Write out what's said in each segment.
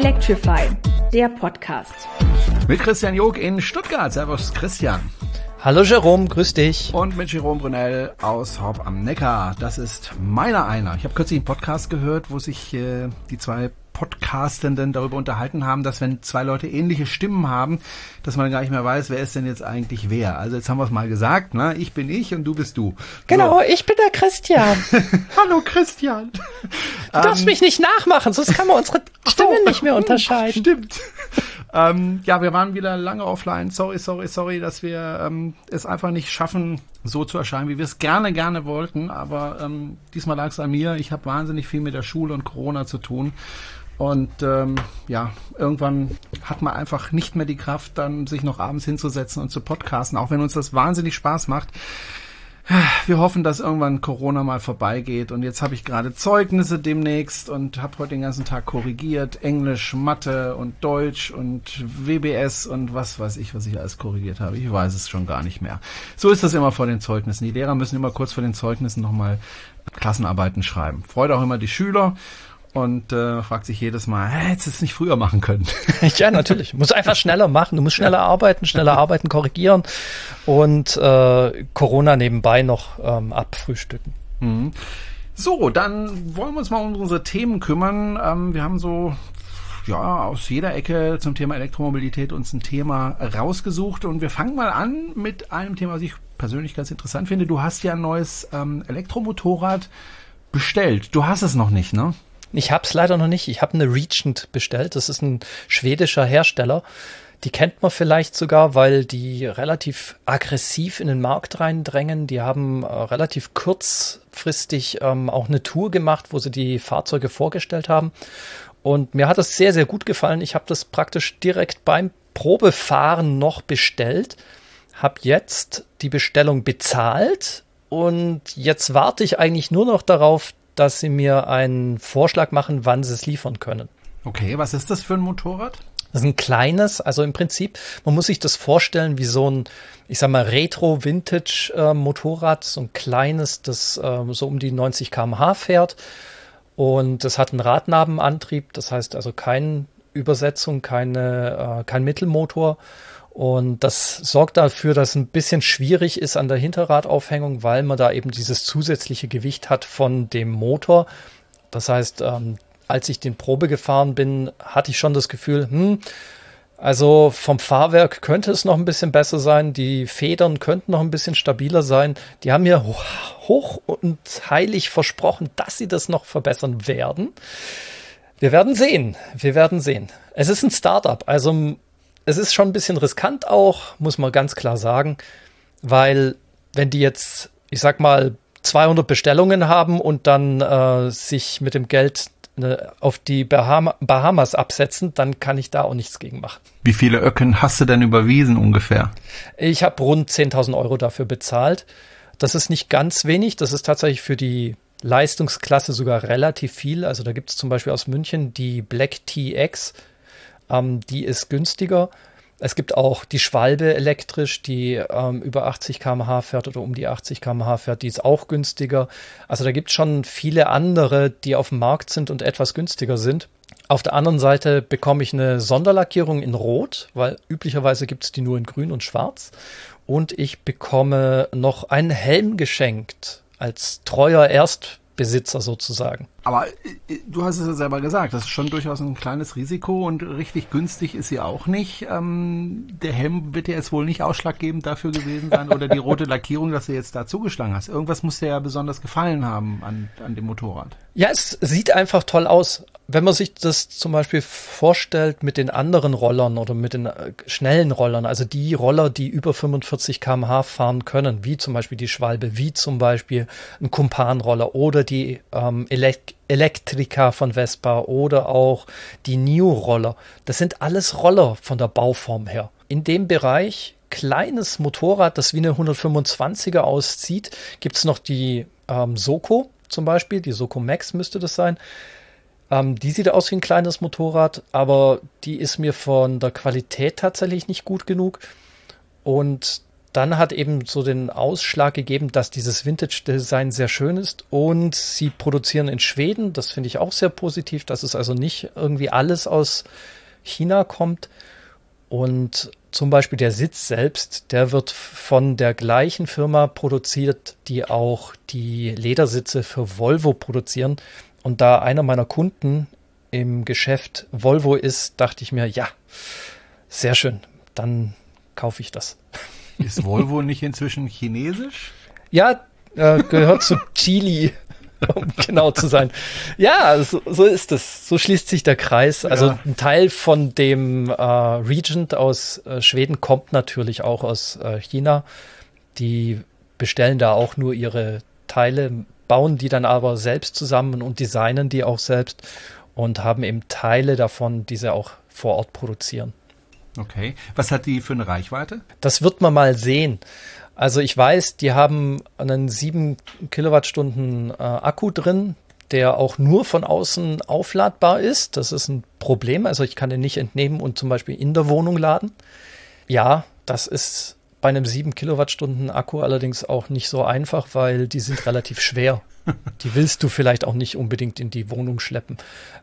Electrify, der Podcast. Mit Christian Jog in Stuttgart. Servus, Christian. Hallo Jerome, grüß dich. Und mit Jerome Brunel aus Haupt am Neckar. Das ist meiner einer. Ich habe kürzlich einen Podcast gehört, wo sich äh, die zwei Podcastenden darüber unterhalten haben, dass wenn zwei Leute ähnliche Stimmen haben, dass man gar nicht mehr weiß, wer ist denn jetzt eigentlich wer. Also jetzt haben wir es mal gesagt, ne? Ich bin ich und du bist du. Genau, so. ich bin der Christian. Hallo Christian. Du darfst ähm, mich nicht nachmachen, sonst kann man unsere Stimmen oh, nicht mehr unterscheiden. Stimmt. Ähm, ja, wir waren wieder lange offline. Sorry, sorry, sorry, dass wir ähm, es einfach nicht schaffen, so zu erscheinen, wie wir es gerne, gerne wollten. Aber ähm, diesmal lag es an mir. Ich habe wahnsinnig viel mit der Schule und Corona zu tun. Und ähm, ja, irgendwann hat man einfach nicht mehr die Kraft, dann sich noch abends hinzusetzen und zu podcasten, auch wenn uns das wahnsinnig Spaß macht. Wir hoffen, dass irgendwann Corona mal vorbeigeht. Und jetzt habe ich gerade Zeugnisse demnächst und habe heute den ganzen Tag korrigiert. Englisch, Mathe und Deutsch und WBS und was weiß ich, was ich alles korrigiert habe. Ich weiß es schon gar nicht mehr. So ist das immer vor den Zeugnissen. Die Lehrer müssen immer kurz vor den Zeugnissen nochmal Klassenarbeiten schreiben. Freut auch immer die Schüler und äh, fragt sich jedes Mal, hättest du es nicht früher machen können? ja, natürlich. Du musst einfach schneller machen. Du musst schneller ja. arbeiten, schneller arbeiten, korrigieren und äh, Corona nebenbei noch ähm, abfrühstücken. Mhm. So, dann wollen wir uns mal um unsere Themen kümmern. Ähm, wir haben so ja, aus jeder Ecke zum Thema Elektromobilität uns ein Thema rausgesucht und wir fangen mal an mit einem Thema, was ich persönlich ganz interessant finde. Du hast ja ein neues ähm, Elektromotorrad bestellt. Du hast es noch nicht, ne? Ich habe es leider noch nicht. Ich habe eine Regent bestellt. Das ist ein schwedischer Hersteller. Die kennt man vielleicht sogar, weil die relativ aggressiv in den Markt reindrängen. Die haben äh, relativ kurzfristig ähm, auch eine Tour gemacht, wo sie die Fahrzeuge vorgestellt haben. Und mir hat das sehr, sehr gut gefallen. Ich habe das praktisch direkt beim Probefahren noch bestellt, habe jetzt die Bestellung bezahlt und jetzt warte ich eigentlich nur noch darauf, dass sie mir einen Vorschlag machen, wann sie es liefern können. Okay, was ist das für ein Motorrad? Das ist ein kleines, also im Prinzip, man muss sich das vorstellen wie so ein, ich sag mal, Retro-Vintage-Motorrad, so ein kleines, das äh, so um die 90 km/h fährt. Und das hat einen Radnabenantrieb, das heißt also keine Übersetzung, keine, äh, kein Mittelmotor. Und das sorgt dafür, dass es ein bisschen schwierig ist an der Hinterradaufhängung, weil man da eben dieses zusätzliche Gewicht hat von dem Motor. Das heißt, ähm, als ich den Probe gefahren bin, hatte ich schon das Gefühl, hm, also vom Fahrwerk könnte es noch ein bisschen besser sein. Die Federn könnten noch ein bisschen stabiler sein. Die haben mir hoch und heilig versprochen, dass sie das noch verbessern werden. Wir werden sehen. Wir werden sehen. Es ist ein Startup. Also es ist schon ein bisschen riskant auch, muss man ganz klar sagen, weil wenn die jetzt, ich sag mal, 200 Bestellungen haben und dann äh, sich mit dem Geld ne, auf die Bahama Bahamas absetzen, dann kann ich da auch nichts gegen machen. Wie viele Öcken hast du denn überwiesen ungefähr? Ich habe rund 10.000 Euro dafür bezahlt. Das ist nicht ganz wenig. Das ist tatsächlich für die Leistungsklasse sogar relativ viel. Also da gibt es zum Beispiel aus München die Black TX ähm, die ist günstiger. Es gibt auch die Schwalbe elektrisch, die ähm, über 80 km/h fährt oder um die 80 km/h fährt, die ist auch günstiger. Also da gibt es schon viele andere, die auf dem Markt sind und etwas günstiger sind. Auf der anderen Seite bekomme ich eine Sonderlackierung in Rot, weil üblicherweise gibt es die nur in Grün und Schwarz. Und ich bekomme noch einen Helm geschenkt als treuer Erstbesitzer sozusagen. Aber äh, du hast es ja selber gesagt, das ist schon durchaus ein kleines Risiko und richtig günstig ist sie auch nicht. Ähm, der Helm wird ja jetzt wohl nicht ausschlaggebend dafür gewesen sein oder die rote Lackierung, dass du jetzt da zugeschlagen hast. Irgendwas muss dir ja besonders gefallen haben an, an dem Motorrad. Ja, es sieht einfach toll aus. Wenn man sich das zum Beispiel vorstellt mit den anderen Rollern oder mit den äh, schnellen Rollern, also die Roller, die über 45 kmh fahren können, wie zum Beispiel die Schwalbe, wie zum Beispiel ein Kumpanroller oder die ähm, Elekt Elektrika von Vespa oder auch die New-Roller. Das sind alles Roller von der Bauform her. In dem Bereich kleines Motorrad, das wie eine 125er aussieht, gibt es noch die ähm, Soko zum Beispiel. Die Soko Max müsste das sein. Ähm, die sieht aus wie ein kleines Motorrad, aber die ist mir von der Qualität tatsächlich nicht gut genug. Und dann hat eben so den Ausschlag gegeben, dass dieses Vintage-Design sehr schön ist und sie produzieren in Schweden. Das finde ich auch sehr positiv, dass es also nicht irgendwie alles aus China kommt. Und zum Beispiel der Sitz selbst, der wird von der gleichen Firma produziert, die auch die Ledersitze für Volvo produzieren. Und da einer meiner Kunden im Geschäft Volvo ist, dachte ich mir, ja, sehr schön, dann kaufe ich das. Ist Volvo nicht inzwischen chinesisch? Ja, äh, gehört zu Chile, um genau zu sein. Ja, so, so, ist es. So schließt sich der Kreis. Also ja. ein Teil von dem äh, Regent aus äh, Schweden kommt natürlich auch aus äh, China. Die bestellen da auch nur ihre Teile, bauen die dann aber selbst zusammen und designen die auch selbst und haben eben Teile davon, die sie auch vor Ort produzieren. Okay. Was hat die für eine Reichweite? Das wird man mal sehen. Also ich weiß, die haben einen 7 Kilowattstunden äh, Akku drin, der auch nur von außen aufladbar ist. Das ist ein Problem. Also ich kann den nicht entnehmen und zum Beispiel in der Wohnung laden. Ja, das ist bei einem 7 Kilowattstunden Akku allerdings auch nicht so einfach, weil die sind relativ schwer. Die willst du vielleicht auch nicht unbedingt in die Wohnung schleppen.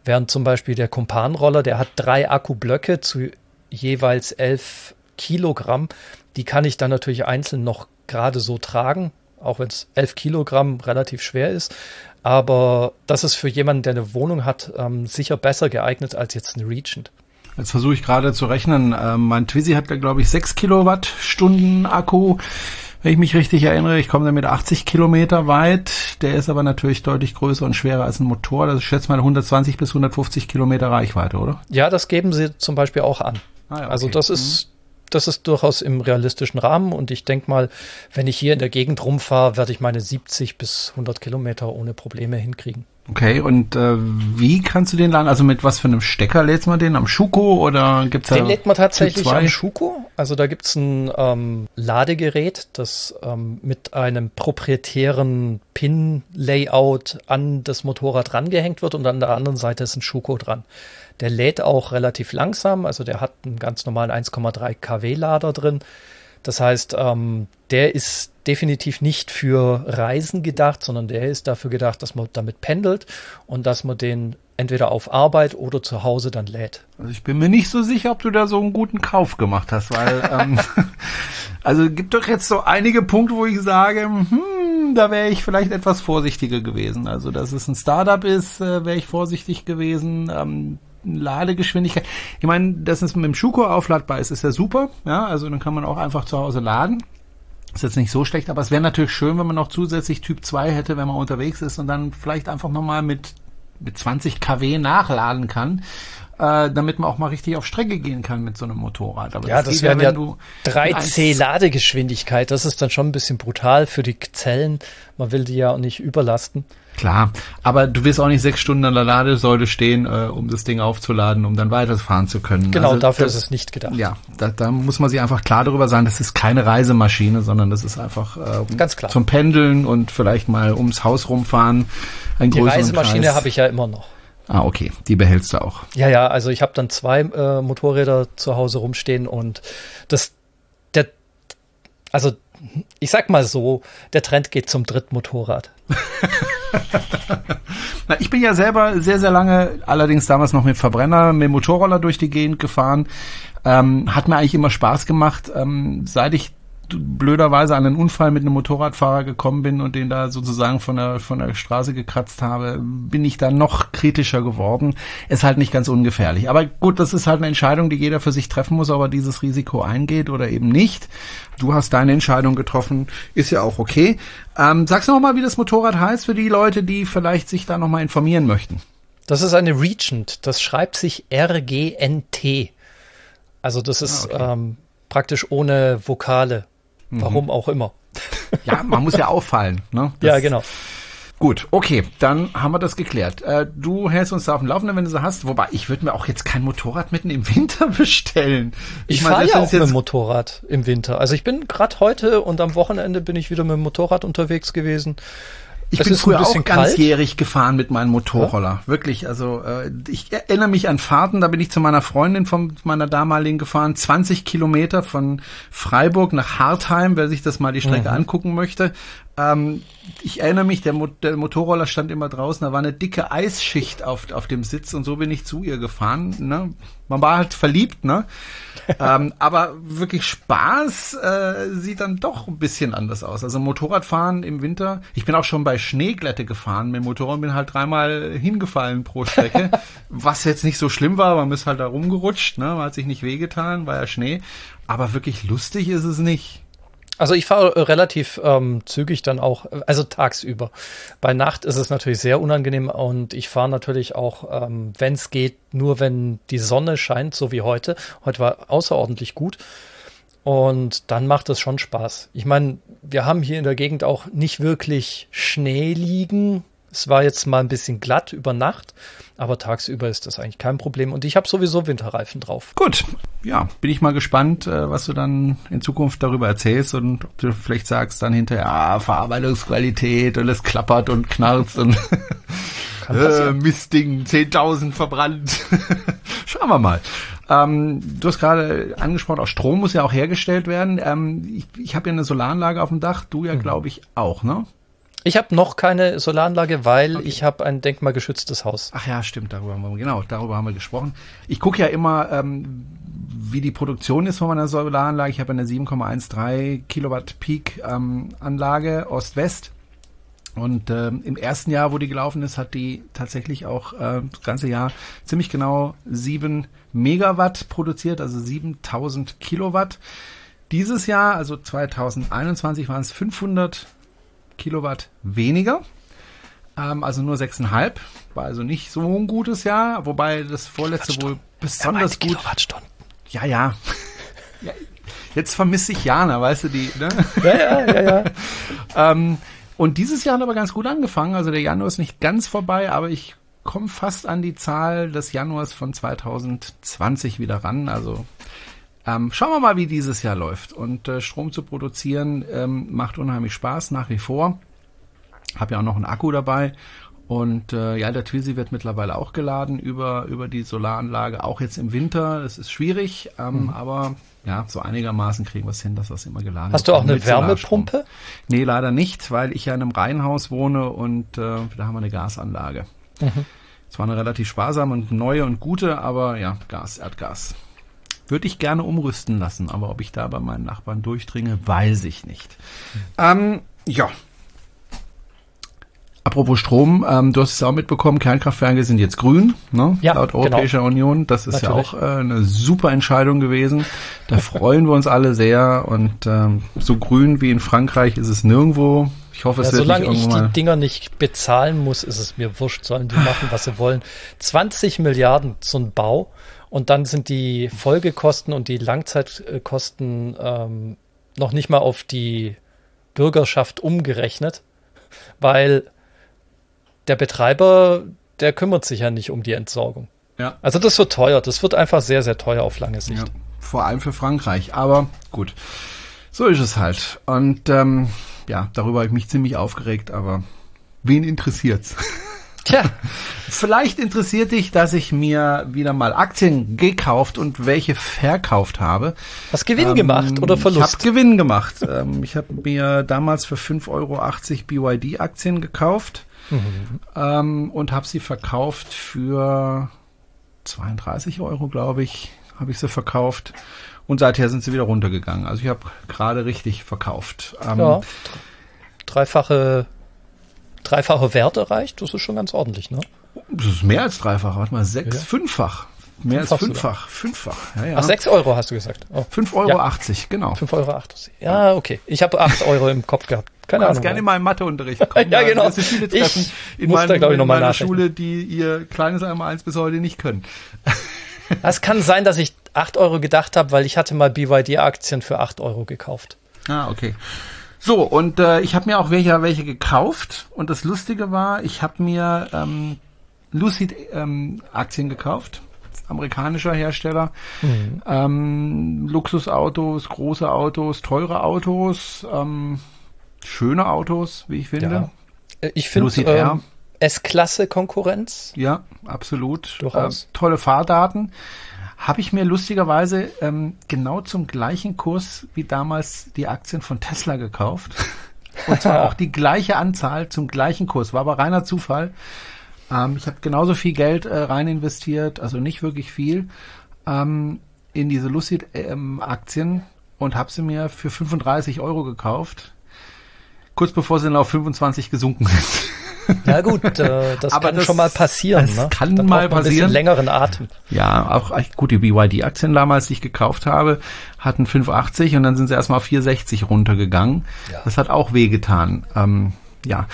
Während zum Beispiel der Kumpan-Roller, der hat drei Akkublöcke zu jeweils 11 Kilogramm. Die kann ich dann natürlich einzeln noch gerade so tragen, auch wenn es 11 Kilogramm relativ schwer ist. Aber das ist für jemanden, der eine Wohnung hat, ähm, sicher besser geeignet als jetzt ein Regent. Jetzt versuche ich gerade zu rechnen. Ähm, mein Twizy hat glaube ich, 6 Kilowattstunden Akku. Wenn ich mich richtig erinnere, ich komme damit 80 Kilometer weit. Der ist aber natürlich deutlich größer und schwerer als ein Motor. Das ist schätze mal 120 bis 150 Kilometer Reichweite, oder? Ja, das geben sie zum Beispiel auch an. Ah, ja, also okay. Also das ist, mhm. das ist durchaus im realistischen Rahmen und ich denke mal, wenn ich hier in der Gegend rumfahre, werde ich meine 70 bis 100 Kilometer ohne Probleme hinkriegen. Okay, und äh, wie kannst du den laden? Also mit was für einem Stecker lädst man den? Am Schuko oder gibt's da? Den lädt man tatsächlich am Schuko. Also da gibt's ein ähm, Ladegerät, das ähm, mit einem proprietären Pin-Layout an das Motorrad rangehängt wird und an der anderen Seite ist ein Schuko dran. Der lädt auch relativ langsam, also der hat einen ganz normalen 1,3 kW Lader drin. Das heißt, ähm, der ist definitiv nicht für Reisen gedacht, sondern der ist dafür gedacht, dass man damit pendelt und dass man den entweder auf Arbeit oder zu Hause dann lädt. Also ich bin mir nicht so sicher, ob du da so einen guten Kauf gemacht hast, weil ähm, also gibt doch jetzt so einige Punkte, wo ich sage, hm, da wäre ich vielleicht etwas vorsichtiger gewesen. Also dass es ein Startup ist, äh, wäre ich vorsichtig gewesen. Ähm, Ladegeschwindigkeit. Ich meine, dass es mit dem Schuko aufladbar ist, ist ja super. Ja, also dann kann man auch einfach zu Hause laden. Ist jetzt nicht so schlecht, aber es wäre natürlich schön, wenn man noch zusätzlich Typ 2 hätte, wenn man unterwegs ist und dann vielleicht einfach nochmal mit, mit 20 kW nachladen kann äh, damit man auch mal richtig auf Strecke gehen kann mit so einem Motorrad. Aber ja, das, das wären ja 3C Ladegeschwindigkeit. Das ist dann schon ein bisschen brutal für die Zellen. Man will die ja auch nicht überlasten. Klar, aber du wirst auch nicht sechs Stunden an der Ladesäule stehen, äh, um das Ding aufzuladen, um dann weiterfahren zu können. Genau, also, dafür das, ist es nicht gedacht. Ja, da, da muss man sich einfach klar darüber sein, das ist keine Reisemaschine, sondern das ist einfach äh, Ganz klar. zum Pendeln und vielleicht mal ums Haus rumfahren. Ein Die Reisemaschine habe ich ja immer noch. Ah, okay. Die behältst du auch. Ja, ja, also ich habe dann zwei äh, Motorräder zu Hause rumstehen und das, der, also ich sag mal so, der Trend geht zum Drittmotorrad. Na, ich bin ja selber sehr, sehr lange, allerdings damals noch mit Verbrenner, mit Motorroller durch die Gegend gefahren. Ähm, hat mir eigentlich immer Spaß gemacht. Ähm, seit ich blöderweise an einen Unfall mit einem Motorradfahrer gekommen bin und den da sozusagen von der, von der Straße gekratzt habe, bin ich da noch kritischer geworden. Ist halt nicht ganz ungefährlich. Aber gut, das ist halt eine Entscheidung, die jeder für sich treffen muss, ob er dieses Risiko eingeht oder eben nicht. Du hast deine Entscheidung getroffen, ist ja auch okay. Ähm, sagst du noch mal, wie das Motorrad heißt für die Leute, die vielleicht sich da noch mal informieren möchten? Das ist eine Regent. Das schreibt sich RGNT. Also das ist ah, okay. ähm, praktisch ohne Vokale. Warum mhm. auch immer. Ja, man muss ja auffallen. Ne? Das, ja, genau. Gut, okay, dann haben wir das geklärt. Äh, du hältst uns da auf dem Laufenden, wenn du so hast. Wobei, ich würde mir auch jetzt kein Motorrad mitten im Winter bestellen. Ich, ich fahre ja auch mit dem Motorrad im Winter. Also ich bin gerade heute und am Wochenende bin ich wieder mit dem Motorrad unterwegs gewesen. Ich bin früher auch ganzjährig gefahren mit meinem Motorroller. Ja? Wirklich, also äh, ich erinnere mich an Fahrten, da bin ich zu meiner Freundin von meiner damaligen gefahren, 20 Kilometer von Freiburg nach Hartheim, wer sich das mal die Strecke mhm. angucken möchte. Ähm, ich erinnere mich, der, Mo der, Motorroller stand immer draußen, da war eine dicke Eisschicht auf, auf dem Sitz und so bin ich zu ihr gefahren. Ne? Man war halt verliebt, ne? ähm, aber wirklich Spaß äh, sieht dann doch ein bisschen anders aus. Also Motorradfahren im Winter, ich bin auch schon bei Schneeglätte gefahren mit dem Motorrad und bin halt dreimal hingefallen pro Strecke, was jetzt nicht so schlimm war, man ist halt da rumgerutscht, ne? man hat sich nicht wehgetan, war ja Schnee, aber wirklich lustig ist es nicht. Also ich fahre relativ ähm, zügig dann auch, also tagsüber. Bei Nacht ist es natürlich sehr unangenehm und ich fahre natürlich auch, ähm, wenn es geht, nur wenn die Sonne scheint, so wie heute. Heute war außerordentlich gut. Und dann macht es schon Spaß. Ich meine, wir haben hier in der Gegend auch nicht wirklich Schnee liegen. Es war jetzt mal ein bisschen glatt über Nacht, aber tagsüber ist das eigentlich kein Problem und ich habe sowieso Winterreifen drauf. Gut, ja, bin ich mal gespannt, äh, was du dann in Zukunft darüber erzählst und ob du vielleicht sagst dann hinterher, ah, Verarbeitungsqualität und es klappert und knarzt und äh, Mistding, 10.000 verbrannt. Schauen wir mal. Ähm, du hast gerade angesprochen, auch Strom muss ja auch hergestellt werden. Ähm, ich ich habe ja eine Solaranlage auf dem Dach, du ja, mhm. glaube ich, auch, ne? Ich habe noch keine Solaranlage, weil okay. ich habe ein denkmalgeschütztes Haus. Ach ja, stimmt, darüber haben wir, genau, darüber haben wir gesprochen. Ich gucke ja immer, ähm, wie die Produktion ist von meiner Solaranlage. Ich habe eine 7,13 Kilowatt Peak ähm, Anlage Ost-West. Und ähm, im ersten Jahr, wo die gelaufen ist, hat die tatsächlich auch äh, das ganze Jahr ziemlich genau sieben Megawatt produziert, also 7000 Kilowatt. Dieses Jahr, also 2021, waren es 500 Kilowatt weniger. Ähm, also nur 6,5. War also nicht so ein gutes Jahr, wobei das vorletzte wohl besonders gut. Kilowattstunden. Ja, ja. ja jetzt vermisse ich Jana, weißt du die, ne? Ja, ja, ja, ja. ähm, und dieses Jahr hat aber ganz gut angefangen. Also der Januar ist nicht ganz vorbei, aber ich komme fast an die Zahl des Januars von 2020 wieder ran. Also ähm, schauen wir mal, wie dieses Jahr läuft. Und äh, Strom zu produzieren ähm, macht unheimlich Spaß nach wie vor. Hab ja auch noch einen Akku dabei. Und äh, ja, der Twizy wird mittlerweile auch geladen über, über die Solaranlage, auch jetzt im Winter. Das ist schwierig, ähm, mhm. aber ja, so einigermaßen kriegen wir es hin, dass das immer geladen Hast wird. Hast du auch eine Wärmepumpe? Nee, leider nicht, weil ich ja in einem Reihenhaus wohne und äh, da haben wir eine Gasanlage. Mhm. Zwar eine relativ sparsame und neue und gute, aber ja, Gas, Erdgas. Würde ich gerne umrüsten lassen, aber ob ich da bei meinen Nachbarn durchdringe, weiß ich nicht. Ähm, ja. Apropos Strom, ähm, du hast es auch mitbekommen, Kernkraftwerke sind jetzt grün, ne? ja, laut genau. Europäischer genau. Union. Das ist Natürlich. ja auch äh, eine super Entscheidung gewesen. Da freuen wir uns alle sehr und ähm, so grün wie in Frankreich ist es nirgendwo. Ich hoffe, es ja, wird solange ich die Dinger nicht bezahlen muss, ist es mir wurscht, sollen die machen, was sie wollen. 20 Milliarden so ein Bau und dann sind die Folgekosten und die Langzeitkosten ähm, noch nicht mal auf die Bürgerschaft umgerechnet, weil der Betreiber, der kümmert sich ja nicht um die Entsorgung. Ja. Also das wird teuer. Das wird einfach sehr, sehr teuer auf lange Sicht. Ja, vor allem für Frankreich. Aber gut, so ist es halt. Und ähm, ja, darüber habe ich mich ziemlich aufgeregt, aber wen interessiert's? Tja, vielleicht interessiert dich, dass ich mir wieder mal Aktien gekauft und welche verkauft habe. Hast Gewinn ähm, gemacht oder Verlust? Ich habe Gewinn gemacht. ähm, ich habe mir damals für 5,80 Euro BYD-Aktien gekauft mhm. ähm, und habe sie verkauft für 32 Euro, glaube ich, habe ich sie verkauft. Und seither sind sie wieder runtergegangen. Also ich habe gerade richtig verkauft. Ähm, ja, dreifache dreifache Wert erreicht, das ist schon ganz ordentlich, ne? Das ist mehr als dreifach, warte mal, sechs, ja. fünffach. Mehr fünffach als fünffach, sogar. fünffach. Ja, ja. Ach, sechs Euro hast du gesagt. Oh. Fünf Euro, ja. 80, genau. Fünf Euro, 80. Ja, okay. Ich habe acht Euro im Kopf gehabt. Keine du Ahnung. gerne mal im Matheunterricht kommen. ja, genau. Es sind viele Treffen ich in, meinem, da, ich, in meiner Schule, die ihr kleines einmal eins bis heute nicht können. Es kann sein, dass ich acht Euro gedacht habe, weil ich hatte mal BYD-Aktien für acht Euro gekauft. Ah, okay. So, und äh, ich habe mir auch welche, welche gekauft. Und das Lustige war, ich habe mir ähm, Lucid ähm, Aktien gekauft. Amerikanischer Hersteller. Mhm. Ähm, Luxusautos, große Autos, teure Autos, ähm, schöne Autos, wie ich finde. Ja. Ich finde ähm, S-Klasse Konkurrenz. Ja, absolut. Durchaus. Äh, tolle Fahrdaten. Habe ich mir lustigerweise ähm, genau zum gleichen Kurs wie damals die Aktien von Tesla gekauft. Und zwar auch die gleiche Anzahl zum gleichen Kurs. War aber reiner Zufall. Ähm, ich habe genauso viel Geld äh, rein investiert, also nicht wirklich viel, ähm, in diese Lucid-Aktien ähm, und habe sie mir für 35 Euro gekauft. Kurz bevor sie dann auf 25 gesunken sind. Ja gut, äh, das Aber kann das, schon mal passieren. Das ne? kann da mal passieren. Ein längeren Atem. Ja, auch gut, die BYD-Aktien damals, die ich gekauft habe, hatten 5,80 und dann sind sie erstmal auf 4,60 runtergegangen. Ja. Das hat auch wehgetan. Ähm, ja.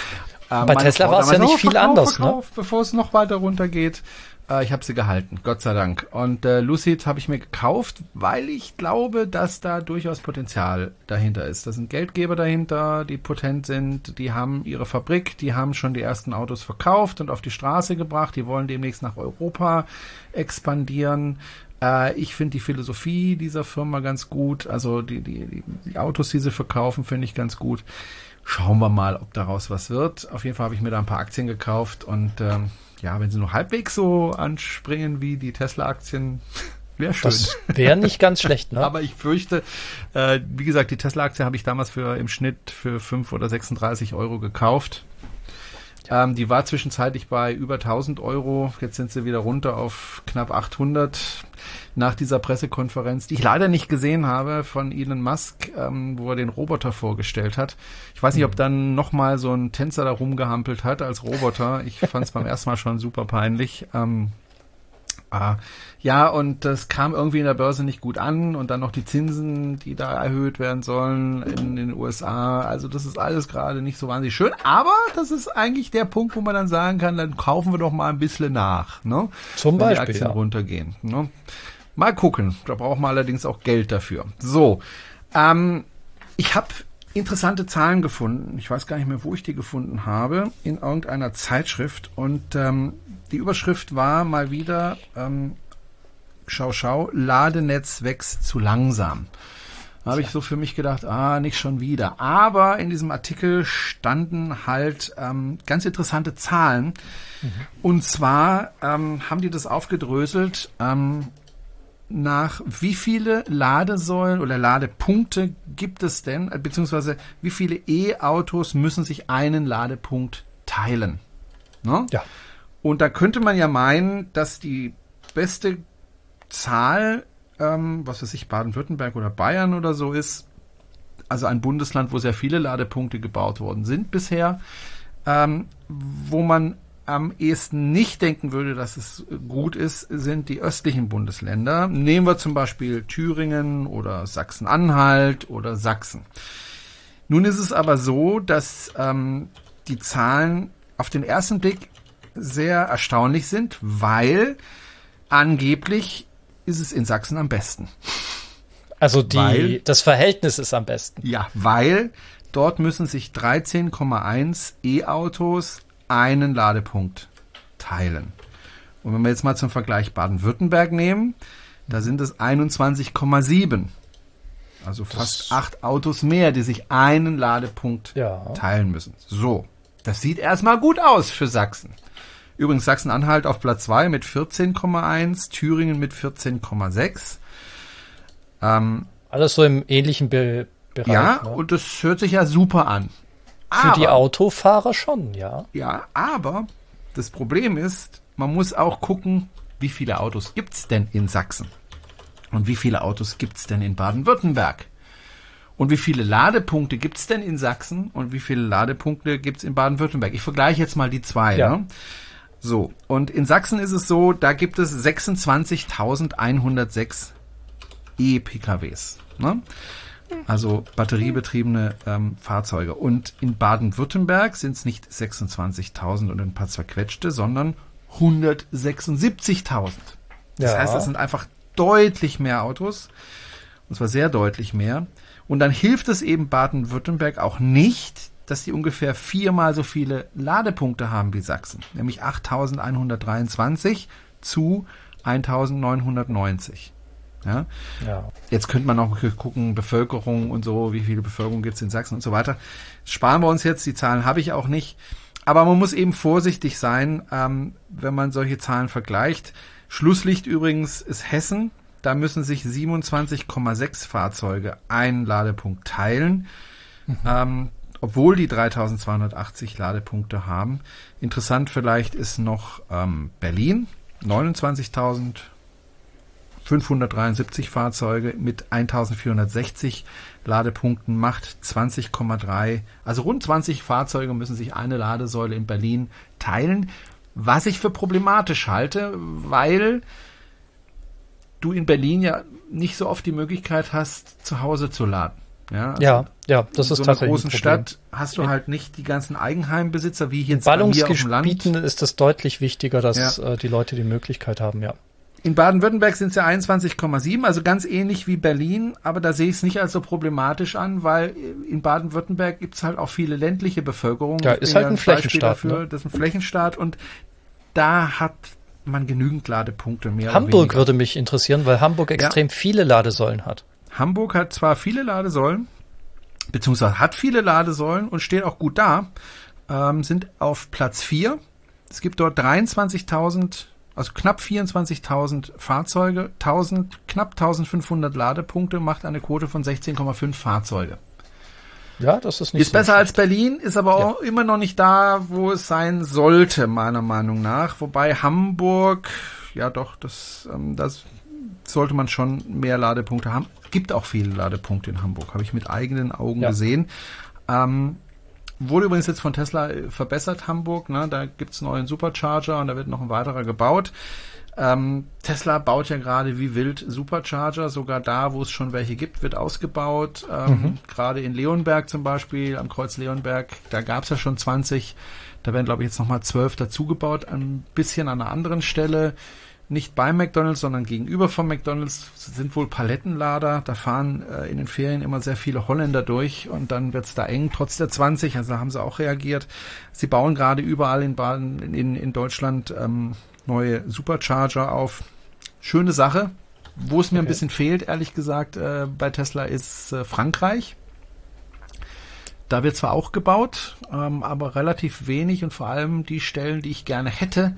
Äh, Bei Tesla war es ja nicht viel anders, ne? Bevor es noch weiter runtergeht. Äh, ich habe sie gehalten, Gott sei Dank. Und äh, Lucid habe ich mir gekauft, weil ich glaube, dass da durchaus Potenzial dahinter ist. Da sind Geldgeber dahinter, die potent sind, die haben ihre Fabrik, die haben schon die ersten Autos verkauft und auf die Straße gebracht, die wollen demnächst nach Europa expandieren. Äh, ich finde die Philosophie dieser Firma ganz gut. Also die, die, die Autos, die sie verkaufen, finde ich ganz gut. Schauen wir mal, ob daraus was wird. Auf jeden Fall habe ich mir da ein paar Aktien gekauft und ähm, ja, wenn sie nur halbwegs so anspringen wie die Tesla-Aktien, wäre schön. Das wäre nicht ganz schlecht, ne? Aber ich fürchte, äh, wie gesagt, die Tesla-Aktie habe ich damals für im Schnitt für 5 oder 36 Euro gekauft. Ähm, die war zwischenzeitlich bei über 1000 Euro. Jetzt sind sie wieder runter auf knapp 800 nach dieser Pressekonferenz, die ich leider nicht gesehen habe von Elon Musk, ähm, wo er den Roboter vorgestellt hat. Ich weiß nicht, ob mhm. dann nochmal so ein Tänzer da rumgehampelt hat als Roboter. Ich fand es beim ersten Mal schon super peinlich. Ähm, Ah, ja, und das kam irgendwie in der Börse nicht gut an und dann noch die Zinsen, die da erhöht werden sollen in, den USA. Also das ist alles gerade nicht so wahnsinnig schön, aber das ist eigentlich der Punkt, wo man dann sagen kann, dann kaufen wir doch mal ein bisschen nach, ne? Zum Beispiel. Wenn die Aktien ja. runtergehen. Ne? Mal gucken. Da braucht man allerdings auch Geld dafür. So, ähm, ich habe interessante Zahlen gefunden. Ich weiß gar nicht mehr, wo ich die gefunden habe. In irgendeiner Zeitschrift. Und ähm, die Überschrift war mal wieder, ähm, schau, schau, Ladenetz wächst zu langsam. Da habe ich so für mich gedacht, ah, nicht schon wieder. Aber in diesem Artikel standen halt ähm, ganz interessante Zahlen. Mhm. Und zwar ähm, haben die das aufgedröselt ähm, nach wie viele Ladesäulen oder Ladepunkte gibt es denn, äh, beziehungsweise wie viele E-Autos müssen sich einen Ladepunkt teilen. Ne? Ja. Und da könnte man ja meinen, dass die beste Zahl, ähm, was weiß ich, Baden-Württemberg oder Bayern oder so ist, also ein Bundesland, wo sehr viele Ladepunkte gebaut worden sind bisher, ähm, wo man am ehesten nicht denken würde, dass es gut ist, sind die östlichen Bundesländer. Nehmen wir zum Beispiel Thüringen oder Sachsen-Anhalt oder Sachsen. Nun ist es aber so, dass ähm, die Zahlen auf den ersten Blick sehr erstaunlich sind, weil angeblich ist es in Sachsen am besten. Also die, weil, das Verhältnis ist am besten. Ja, weil dort müssen sich 13,1 E-Autos einen Ladepunkt teilen. Und wenn wir jetzt mal zum Vergleich Baden-Württemberg nehmen, da sind es 21,7. Also fast das acht Autos mehr, die sich einen Ladepunkt ja. teilen müssen. So, das sieht erstmal gut aus für Sachsen. Übrigens Sachsen-Anhalt auf Platz 2 mit 14,1, Thüringen mit 14,6. Ähm, Alles so im ähnlichen Be Bereich. Ja, ne? und das hört sich ja super an. Für aber, die Autofahrer schon, ja. Ja, aber das Problem ist, man muss auch gucken, wie viele Autos gibt es denn in Sachsen? Und wie viele Autos gibt es denn in Baden-Württemberg? Und wie viele Ladepunkte gibt es denn in Sachsen und wie viele Ladepunkte gibt es in Baden-Württemberg? Ich vergleiche jetzt mal die zwei. Ja. Ne? So, und in Sachsen ist es so, da gibt es 26.106 E-PKWs. Ne? Also batteriebetriebene ähm, Fahrzeuge. Und in Baden-Württemberg sind es nicht 26.000 und ein paar zerquetschte, sondern 176.000. Das ja. heißt, das sind einfach deutlich mehr Autos. Und zwar sehr deutlich mehr. Und dann hilft es eben Baden-Württemberg auch nicht, dass die ungefähr viermal so viele Ladepunkte haben wie Sachsen, nämlich 8123 zu 1990. Ja? ja. Jetzt könnte man auch gucken, Bevölkerung und so, wie viele Bevölkerung gibt es in Sachsen und so weiter. Sparen wir uns jetzt, die Zahlen habe ich auch nicht. aber man muss eben vorsichtig sein, ähm, wenn man solche Zahlen vergleicht. Schlusslicht übrigens ist Hessen. Da müssen sich 27,6 Fahrzeuge einen Ladepunkt teilen. Mhm. Ähm, obwohl die 3280 Ladepunkte haben. Interessant vielleicht ist noch ähm, Berlin, 29.573 Fahrzeuge mit 1460 Ladepunkten macht 20,3, also rund 20 Fahrzeuge müssen sich eine Ladesäule in Berlin teilen, was ich für problematisch halte, weil du in Berlin ja nicht so oft die Möglichkeit hast, zu Hause zu laden. Ja, also ja, ja, das ist so tatsächlich. In großen ein Stadt hast du halt nicht die ganzen Eigenheimbesitzer wie hier in Ballungsgebieten ist es deutlich wichtiger, dass ja. äh, die Leute die Möglichkeit haben, ja. In Baden-Württemberg sind es ja 21,7, also ganz ähnlich wie Berlin, aber da sehe ich es nicht als so problematisch an, weil in Baden-Württemberg gibt es halt auch viele ländliche Bevölkerung. Ja, ist halt ein, ein Flächenstaat. Dafür. Ne? Das ist ein Flächenstaat und da hat man genügend Ladepunkte mehr. Hamburg würde mich interessieren, weil Hamburg extrem ja. viele Ladesäulen hat. Hamburg hat zwar viele Ladesäulen, beziehungsweise hat viele Ladesäulen und steht auch gut da, ähm, sind auf Platz 4. Es gibt dort 23.000, also knapp 24.000 Fahrzeuge, 1000, knapp 1500 Ladepunkte, macht eine Quote von 16,5 Fahrzeuge. Ja, das ist nicht Ist so besser schlecht. als Berlin, ist aber auch ja. immer noch nicht da, wo es sein sollte, meiner Meinung nach. Wobei Hamburg, ja doch, das, ähm, das sollte man schon mehr Ladepunkte haben gibt auch viele Ladepunkte in Hamburg, habe ich mit eigenen Augen ja. gesehen. Ähm, wurde übrigens jetzt von Tesla äh, verbessert, Hamburg. Ne? Da gibt's einen neuen Supercharger und da wird noch ein weiterer gebaut. Ähm, Tesla baut ja gerade wie wild Supercharger, sogar da, wo es schon welche gibt, wird ausgebaut. Ähm, mhm. Gerade in Leonberg zum Beispiel, am Kreuz Leonberg, da gab's ja schon 20. Da werden, glaube ich, jetzt nochmal 12 dazugebaut, ein bisschen an einer anderen Stelle nicht bei McDonald's, sondern gegenüber von McDonald's sind wohl Palettenlader. Da fahren äh, in den Ferien immer sehr viele Holländer durch und dann wird's da eng, trotz der 20. Also haben sie auch reagiert. Sie bauen gerade überall in Baden, in, in Deutschland ähm, neue Supercharger auf. Schöne Sache. Wo es mir okay. ein bisschen fehlt, ehrlich gesagt, äh, bei Tesla ist äh, Frankreich. Da wird zwar auch gebaut, ähm, aber relativ wenig und vor allem die Stellen, die ich gerne hätte,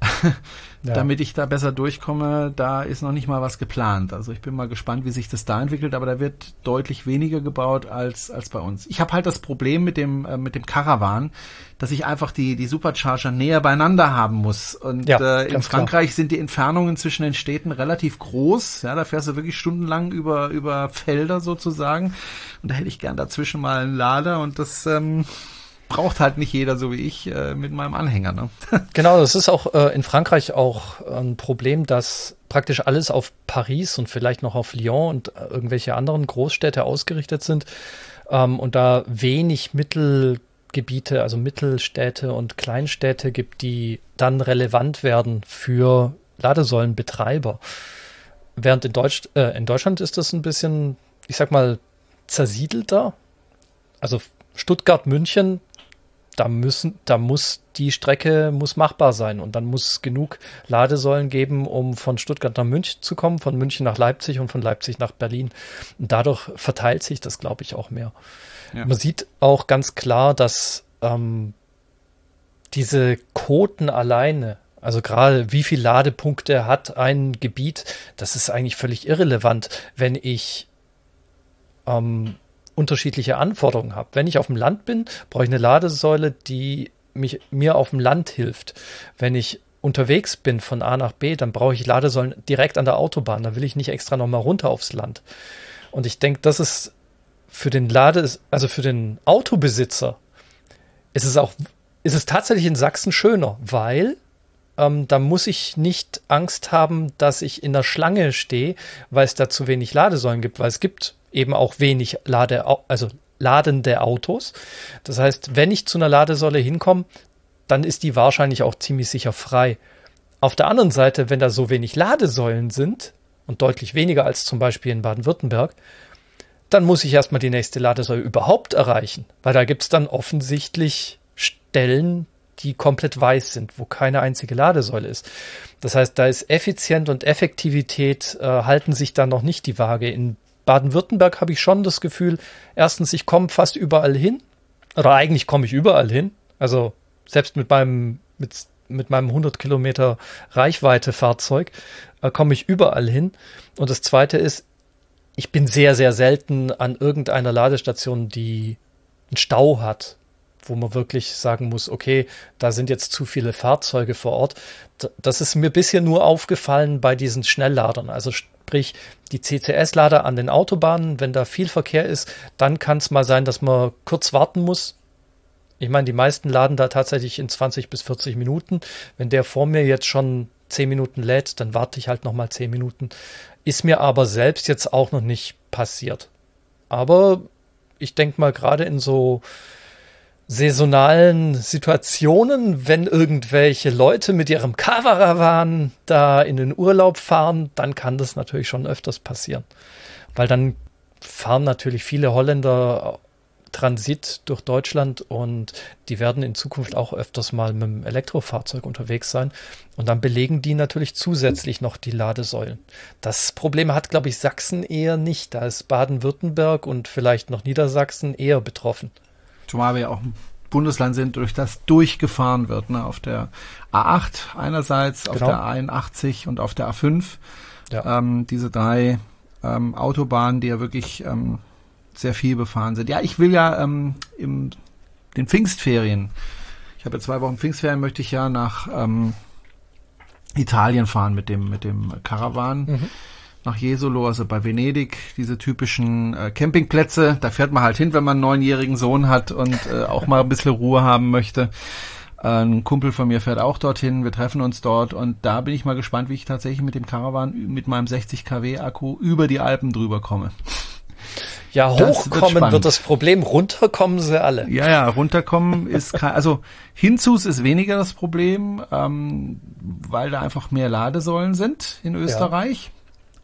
ja. damit ich da besser durchkomme, da ist noch nicht mal was geplant. Also ich bin mal gespannt, wie sich das da entwickelt, aber da wird deutlich weniger gebaut als als bei uns. Ich habe halt das Problem mit dem äh, mit dem Caravan, dass ich einfach die die Supercharger näher beieinander haben muss. Und ja, äh, in Frankreich klar. sind die Entfernungen zwischen den Städten relativ groß. Ja, da fährst du wirklich stundenlang über über Felder sozusagen. Und da hätte ich gern dazwischen mal einen Lader und das ähm, braucht halt nicht jeder so wie ich äh, mit meinem Anhänger. Ne? genau, das ist auch äh, in Frankreich auch ein Problem, dass praktisch alles auf Paris und vielleicht noch auf Lyon und äh, irgendwelche anderen Großstädte ausgerichtet sind ähm, und da wenig Mittelgebiete, also Mittelstädte und Kleinstädte gibt, die dann relevant werden für Ladesäulenbetreiber. Während in, Deutsch, äh, in Deutschland ist das ein bisschen, ich sag mal, zersiedelter. Also Stuttgart, München da müssen, da muss die Strecke muss machbar sein und dann muss es genug Ladesäulen geben, um von Stuttgart nach München zu kommen, von München nach Leipzig und von Leipzig nach Berlin. Und dadurch verteilt sich das, glaube ich, auch mehr. Ja. Man sieht auch ganz klar, dass ähm, diese Koten alleine, also gerade wie viel Ladepunkte hat ein Gebiet, das ist eigentlich völlig irrelevant, wenn ich ähm, unterschiedliche Anforderungen habe. Wenn ich auf dem Land bin, brauche ich eine Ladesäule, die mich, mir auf dem Land hilft. Wenn ich unterwegs bin von A nach B, dann brauche ich Ladesäulen direkt an der Autobahn. Da will ich nicht extra nochmal runter aufs Land. Und ich denke, das ist für den Lade, also für den Autobesitzer, ist es auch, ist es tatsächlich in Sachsen schöner, weil ähm, da muss ich nicht Angst haben, dass ich in der Schlange stehe, weil es da zu wenig Ladesäulen gibt, weil es gibt eben auch wenig Lade, also ladende Autos. Das heißt, wenn ich zu einer Ladesäule hinkomme, dann ist die wahrscheinlich auch ziemlich sicher frei. Auf der anderen Seite, wenn da so wenig Ladesäulen sind und deutlich weniger als zum Beispiel in Baden-Württemberg, dann muss ich erstmal die nächste Ladesäule überhaupt erreichen, weil da gibt es dann offensichtlich Stellen, die komplett weiß sind, wo keine einzige Ladesäule ist. Das heißt, da ist Effizient und Effektivität äh, halten sich da noch nicht die Waage. In Baden-Württemberg habe ich schon das Gefühl, erstens, ich komme fast überall hin. Oder eigentlich komme ich überall hin. Also selbst mit meinem, mit, mit meinem 100 Kilometer Reichweite Fahrzeug äh, komme ich überall hin. Und das zweite ist, ich bin sehr, sehr selten an irgendeiner Ladestation, die einen Stau hat, wo man wirklich sagen muss, okay, da sind jetzt zu viele Fahrzeuge vor Ort. Das ist mir bisher nur aufgefallen bei diesen Schnellladern. Also sprich, die CCS-Lader an den Autobahnen, wenn da viel Verkehr ist, dann kann es mal sein, dass man kurz warten muss. Ich meine, die meisten laden da tatsächlich in 20 bis 40 Minuten. Wenn der vor mir jetzt schon 10 Minuten lädt, dann warte ich halt nochmal 10 Minuten. Ist mir aber selbst jetzt auch noch nicht passiert. Aber ich denke mal, gerade in so saisonalen Situationen, wenn irgendwelche Leute mit ihrem Caravan da in den Urlaub fahren, dann kann das natürlich schon öfters passieren. Weil dann fahren natürlich viele Holländer Transit durch Deutschland und die werden in Zukunft auch öfters mal mit dem Elektrofahrzeug unterwegs sein. Und dann belegen die natürlich zusätzlich noch die Ladesäulen. Das Problem hat, glaube ich, Sachsen eher nicht. Da ist Baden-Württemberg und vielleicht noch Niedersachsen eher betroffen. Zumal wir ja auch ein Bundesland sind, durch das durchgefahren wird. Ne? Auf der A8 einerseits, genau. auf der A81 und auf der A5. Ja. Ähm, diese drei ähm, Autobahnen, die ja wirklich ähm, sehr viel befahren sind. Ja, ich will ja ähm, im den Pfingstferien, ich habe ja zwei Wochen Pfingstferien, möchte ich ja nach ähm, Italien fahren mit dem mit dem Caravan. Mhm nach Jesolo, also bei Venedig, diese typischen äh, Campingplätze. Da fährt man halt hin, wenn man einen neunjährigen Sohn hat und äh, auch mal ein bisschen Ruhe haben möchte. Ein Kumpel von mir fährt auch dorthin, wir treffen uns dort und da bin ich mal gespannt, wie ich tatsächlich mit dem Caravan mit meinem 60 kW Akku über die Alpen drüber komme. Ja, hochkommen wird, wird, das Problem, runterkommen sie alle. Ja, ja, runterkommen ist kein, also hinzus ist weniger das Problem, ähm, weil da einfach mehr Ladesäulen sind in Österreich. Ja.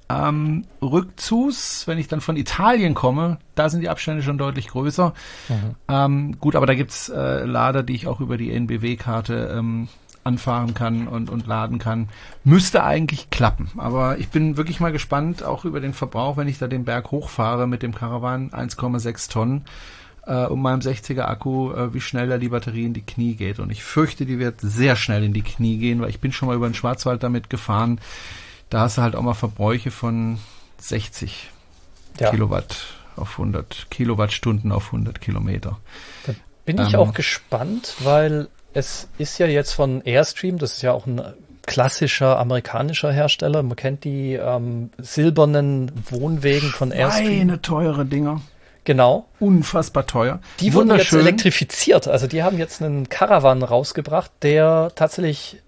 Ähm, Rückzus, wenn ich dann von Italien komme, da sind die Abstände schon deutlich größer. Mhm. Ähm, gut, aber da gibt's äh, Lader, die ich auch über die NBW-Karte ähm, anfahren kann und, und laden kann. Müsste eigentlich klappen. Aber ich bin wirklich mal gespannt, auch über den Verbrauch, wenn ich da den Berg hochfahre mit dem Caravan 1,6 Tonnen äh, um meinem 60er Akku, äh, wie schnell da die Batterie in die Knie geht. Und ich fürchte, die wird sehr schnell in die Knie gehen, weil ich bin schon mal über den Schwarzwald damit gefahren da hast du halt auch mal Verbräuche von 60 ja. Kilowatt auf 100 Kilowattstunden auf 100 Kilometer. Da bin ich ähm, auch gespannt, weil es ist ja jetzt von Airstream, das ist ja auch ein klassischer amerikanischer Hersteller. Man kennt die ähm, silbernen Wohnwegen von Airstream. Eine teure Dinger. Genau. Unfassbar teuer. Die wurden jetzt elektrifiziert. Also die haben jetzt einen Caravan rausgebracht, der tatsächlich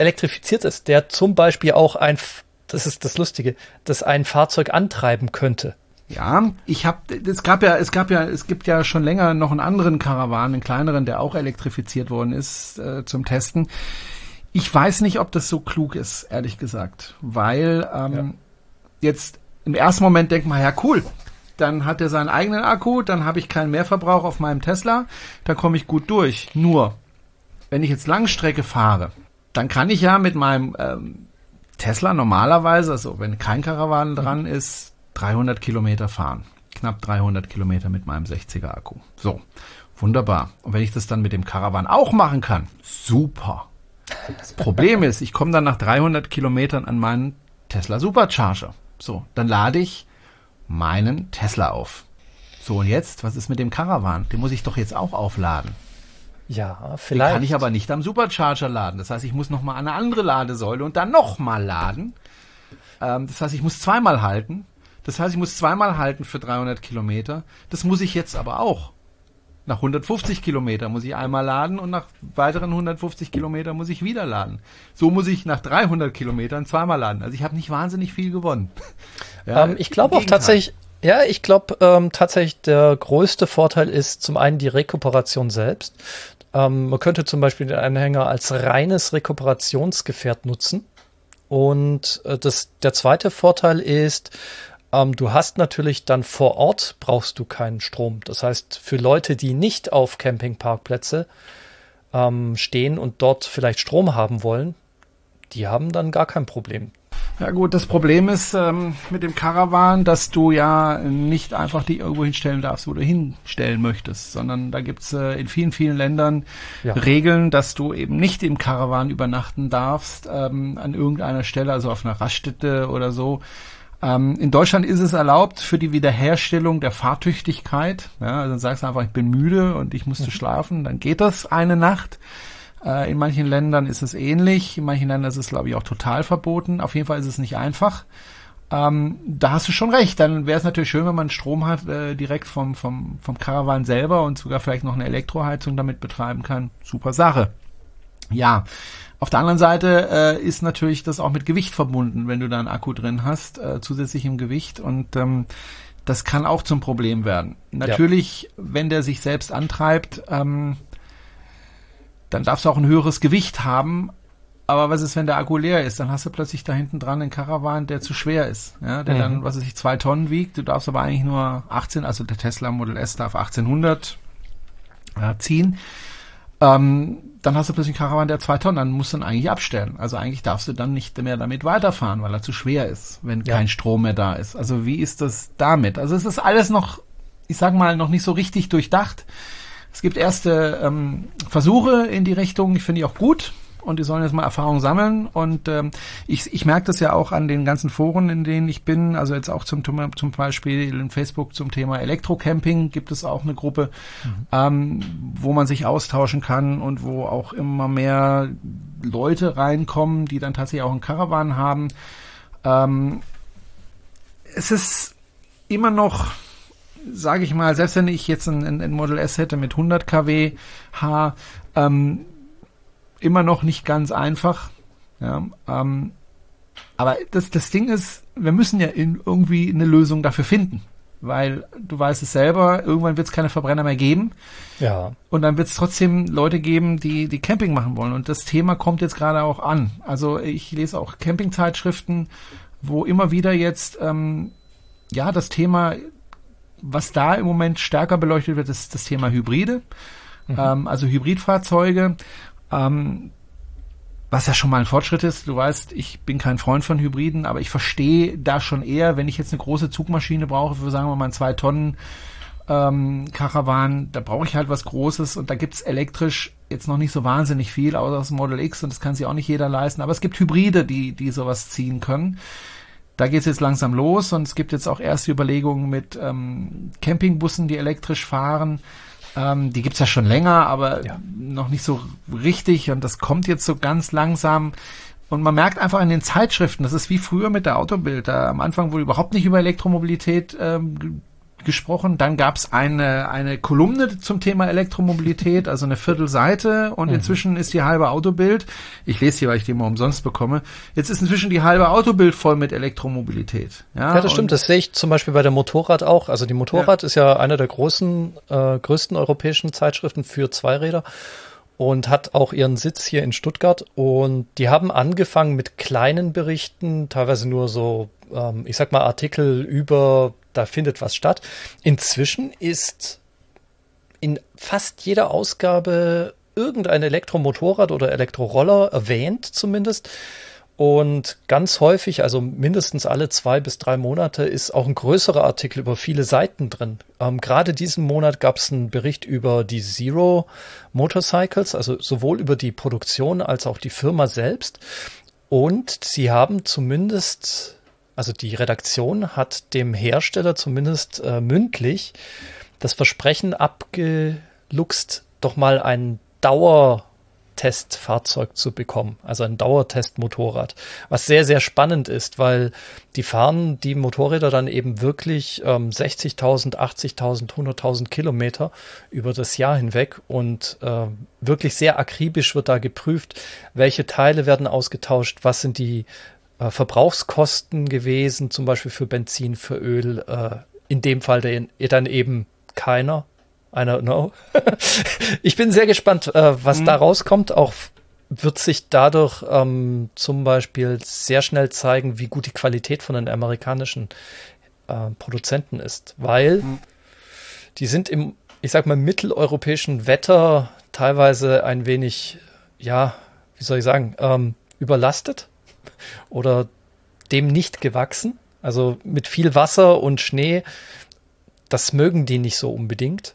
elektrifiziert ist, der zum Beispiel auch ein, das ist das Lustige, das ein Fahrzeug antreiben könnte. Ja, ich habe, es gab ja, es gab ja, es gibt ja schon länger noch einen anderen Karawan, einen kleineren, der auch elektrifiziert worden ist äh, zum Testen. Ich weiß nicht, ob das so klug ist, ehrlich gesagt, weil ähm, ja. jetzt im ersten Moment denkt man, ja cool, dann hat er seinen eigenen Akku, dann habe ich keinen Mehrverbrauch auf meinem Tesla, dann komme ich gut durch. Nur, wenn ich jetzt Langstrecke fahre, dann kann ich ja mit meinem ähm, Tesla normalerweise, also wenn kein Karawan dran ist, 300 Kilometer fahren. Knapp 300 Kilometer mit meinem 60er Akku. So, wunderbar. Und wenn ich das dann mit dem Karawan auch machen kann, super. Das Problem ist, ich komme dann nach 300 Kilometern an meinen Tesla Supercharger. So, dann lade ich meinen Tesla auf. So, und jetzt, was ist mit dem Caravan? Den muss ich doch jetzt auch aufladen. Ja, vielleicht. Den kann ich aber nicht am Supercharger laden. Das heißt, ich muss nochmal an eine andere Ladesäule und dann nochmal laden. Ähm, das heißt, ich muss zweimal halten. Das heißt, ich muss zweimal halten für 300 Kilometer. Das muss ich jetzt aber auch. Nach 150 Kilometer muss ich einmal laden und nach weiteren 150 Kilometer muss ich wieder laden. So muss ich nach 300 Kilometern zweimal laden. Also ich habe nicht wahnsinnig viel gewonnen. Ja, ähm, ich glaube auch tatsächlich, ja, ich glaube ähm, tatsächlich der größte Vorteil ist zum einen die Rekuperation selbst. Ähm, man könnte zum Beispiel den Anhänger als reines Rekuperationsgefährt nutzen. Und äh, das, der zweite Vorteil ist, ähm, du hast natürlich dann vor Ort brauchst du keinen Strom. Das heißt, für Leute, die nicht auf Campingparkplätze ähm, stehen und dort vielleicht Strom haben wollen, die haben dann gar kein Problem. Ja gut, das Problem ist ähm, mit dem Caravan, dass du ja nicht einfach die irgendwo hinstellen darfst, wo du hinstellen möchtest, sondern da gibt's äh, in vielen, vielen Ländern ja. Regeln, dass du eben nicht im Caravan übernachten darfst, ähm, an irgendeiner Stelle, also auf einer Raststätte oder so. Ähm, in Deutschland ist es erlaubt für die Wiederherstellung der Fahrtüchtigkeit. Ja, also dann sagst du einfach, ich bin müde und ich musste mhm. schlafen, dann geht das eine Nacht. Äh, in manchen Ländern ist es ähnlich, in manchen Ländern ist es, glaube ich, auch total verboten. Auf jeden Fall ist es nicht einfach. Ähm, da hast du schon recht. Dann wäre es natürlich schön, wenn man Strom hat äh, direkt vom, vom, vom Caravan selber und sogar vielleicht noch eine Elektroheizung damit betreiben kann. Super Sache. Ja. Auf der anderen Seite äh, ist natürlich das auch mit Gewicht verbunden, wenn du da einen Akku drin hast, äh, zusätzlich im Gewicht und ähm, das kann auch zum Problem werden. Natürlich, ja. wenn der sich selbst antreibt, ähm, dann darfst du auch ein höheres Gewicht haben. Aber was ist, wenn der Akku leer ist? Dann hast du plötzlich da hinten dran einen Caravan, der zu schwer ist, ja, der mhm. dann, was weiß ich, zwei Tonnen wiegt. Du darfst aber eigentlich nur 18, also der Tesla Model S darf 1800 ja, ziehen. Ähm, dann hast du plötzlich einen Caravan, der zwei Tonnen, dann musst du ihn eigentlich abstellen. Also eigentlich darfst du dann nicht mehr damit weiterfahren, weil er zu schwer ist, wenn ja. kein Strom mehr da ist. Also wie ist das damit? Also es ist alles noch, ich sag mal, noch nicht so richtig durchdacht. Es gibt erste ähm, Versuche in die Richtung, ich finde die auch gut und die sollen jetzt mal Erfahrung sammeln. Und ähm, ich, ich merke das ja auch an den ganzen Foren, in denen ich bin. Also jetzt auch zum, zum Beispiel in Facebook zum Thema Elektrocamping gibt es auch eine Gruppe, mhm. ähm, wo man sich austauschen kann und wo auch immer mehr Leute reinkommen, die dann tatsächlich auch einen Caravan haben. Ähm, es ist immer noch sage ich mal, selbst wenn ich jetzt ein, ein, Model S hätte mit 100 kW H, ähm, immer noch nicht ganz einfach. Ja, ähm, aber das, das Ding ist, wir müssen ja in, irgendwie eine Lösung dafür finden. Weil du weißt es selber, irgendwann wird es keine Verbrenner mehr geben. Ja. Und dann wird es trotzdem Leute geben, die, die Camping machen wollen. Und das Thema kommt jetzt gerade auch an. Also ich lese auch Campingzeitschriften, wo immer wieder jetzt ähm, ja das Thema was da im Moment stärker beleuchtet wird, ist das Thema Hybride, mhm. ähm, also Hybridfahrzeuge. Ähm, was ja schon mal ein Fortschritt ist. Du weißt, ich bin kein Freund von Hybriden, aber ich verstehe da schon eher, wenn ich jetzt eine große Zugmaschine brauche für, sagen wir mal, zwei Tonnen ähm, Karawan, da brauche ich halt was Großes und da gibt's elektrisch jetzt noch nicht so wahnsinnig viel, außer das Model X und das kann sich auch nicht jeder leisten. Aber es gibt Hybride, die, die sowas ziehen können. Da geht es jetzt langsam los und es gibt jetzt auch erste Überlegungen mit ähm, Campingbussen, die elektrisch fahren. Ähm, die gibt's ja schon länger, aber ja. noch nicht so richtig und das kommt jetzt so ganz langsam. Und man merkt einfach in den Zeitschriften, das ist wie früher mit der Autobild. Da am Anfang wurde überhaupt nicht über Elektromobilität ähm, gesprochen. Dann gab es eine, eine Kolumne zum Thema Elektromobilität, also eine Viertelseite und mhm. inzwischen ist die halbe Autobild, ich lese hier, weil ich die mal umsonst bekomme, jetzt ist inzwischen die halbe Autobild voll mit Elektromobilität. Ja, ja das stimmt, das sehe ich zum Beispiel bei der Motorrad auch. Also die Motorrad ja. ist ja einer der großen, äh, größten europäischen Zeitschriften für Zweiräder und hat auch ihren Sitz hier in Stuttgart. Und die haben angefangen mit kleinen Berichten, teilweise nur so, ähm, ich sag mal, Artikel über da findet was statt. Inzwischen ist in fast jeder Ausgabe irgendein Elektromotorrad oder Elektroroller erwähnt zumindest. Und ganz häufig, also mindestens alle zwei bis drei Monate, ist auch ein größerer Artikel über viele Seiten drin. Ähm, gerade diesen Monat gab es einen Bericht über die Zero Motorcycles, also sowohl über die Produktion als auch die Firma selbst. Und sie haben zumindest also die Redaktion hat dem Hersteller zumindest äh, mündlich das Versprechen abgeluchst, doch mal ein Dauertestfahrzeug zu bekommen, also ein Dauertestmotorrad, was sehr, sehr spannend ist, weil die fahren die Motorräder dann eben wirklich ähm, 60.000, 80.000, 100.000 Kilometer über das Jahr hinweg und äh, wirklich sehr akribisch wird da geprüft, welche Teile werden ausgetauscht, was sind die äh, Verbrauchskosten gewesen, zum Beispiel für Benzin, für Öl. Äh, in dem Fall dann eben keiner. I don't know. ich bin sehr gespannt, äh, was mhm. da rauskommt. Auch wird sich dadurch ähm, zum Beispiel sehr schnell zeigen, wie gut die Qualität von den amerikanischen äh, Produzenten ist, weil mhm. die sind im, ich sag mal, mitteleuropäischen Wetter teilweise ein wenig, ja, wie soll ich sagen, ähm, überlastet oder dem nicht gewachsen. Also mit viel Wasser und Schnee, das mögen die nicht so unbedingt.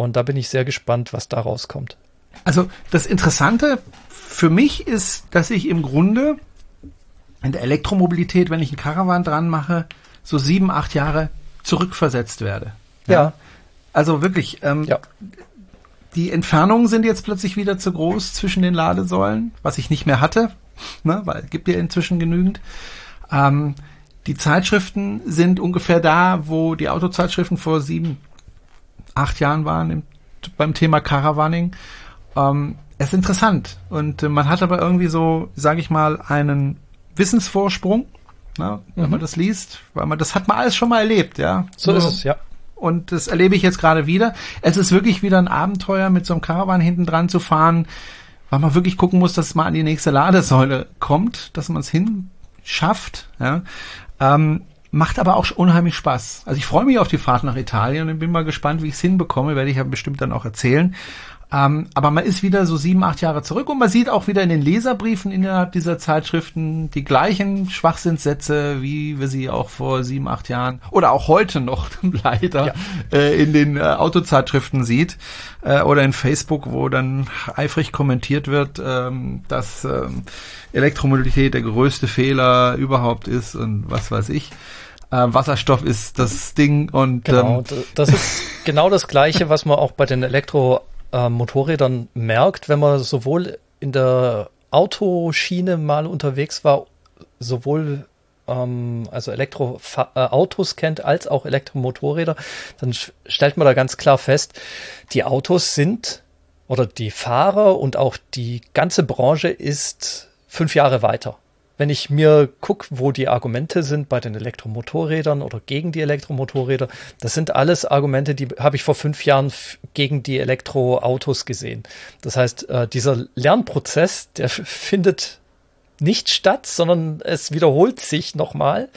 Und da bin ich sehr gespannt, was da rauskommt. Also das Interessante für mich ist, dass ich im Grunde in der Elektromobilität, wenn ich einen Caravan dran mache, so sieben, acht Jahre zurückversetzt werde. Ja. ja. Also wirklich, ähm, ja. die Entfernungen sind jetzt plötzlich wieder zu groß zwischen den Ladesäulen, was ich nicht mehr hatte, ne, weil gibt ja inzwischen genügend. Ähm, die Zeitschriften sind ungefähr da, wo die Autozeitschriften vor sieben, acht Jahren waren im, beim Thema Caravaning. Ähm, es ist interessant und äh, man hat aber irgendwie so, sage ich mal, einen Wissensvorsprung, ne, wenn mhm. man das liest, weil man das hat man alles schon mal erlebt, ja. So Nur, ist es, ja. Und das erlebe ich jetzt gerade wieder. Es ist wirklich wieder ein Abenteuer, mit so einem Caravan hinten dran zu fahren, weil man wirklich gucken muss, dass man an die nächste Ladesäule kommt, dass man es hinschafft. Ja. Ähm, macht aber auch unheimlich Spaß. Also ich freue mich auf die Fahrt nach Italien und bin mal gespannt, wie ich es hinbekomme, werde ich ja bestimmt dann auch erzählen. Ähm, aber man ist wieder so sieben, acht Jahre zurück und man sieht auch wieder in den Leserbriefen innerhalb dieser Zeitschriften die gleichen Schwachsinnssätze, wie wir sie auch vor sieben, acht Jahren oder auch heute noch leider ja. äh, in den äh, Autozeitschriften sieht äh, oder in Facebook, wo dann eifrig kommentiert wird, ähm, dass ähm, Elektromobilität der größte Fehler überhaupt ist und was weiß ich. Äh, Wasserstoff ist das Ding und genau, ähm, das ist genau das Gleiche, was man auch bei den Elektro äh, merkt, wenn man sowohl in der Autoschiene mal unterwegs war, sowohl ähm, also Elektroautos äh, kennt als auch Elektromotorräder, dann stellt man da ganz klar fest, die Autos sind oder die Fahrer und auch die ganze Branche ist fünf Jahre weiter wenn ich mir gucke, wo die Argumente sind bei den Elektromotorrädern oder gegen die Elektromotorräder, das sind alles Argumente, die habe ich vor fünf Jahren gegen die Elektroautos gesehen. Das heißt, äh, dieser Lernprozess, der findet nicht statt, sondern es wiederholt sich nochmal.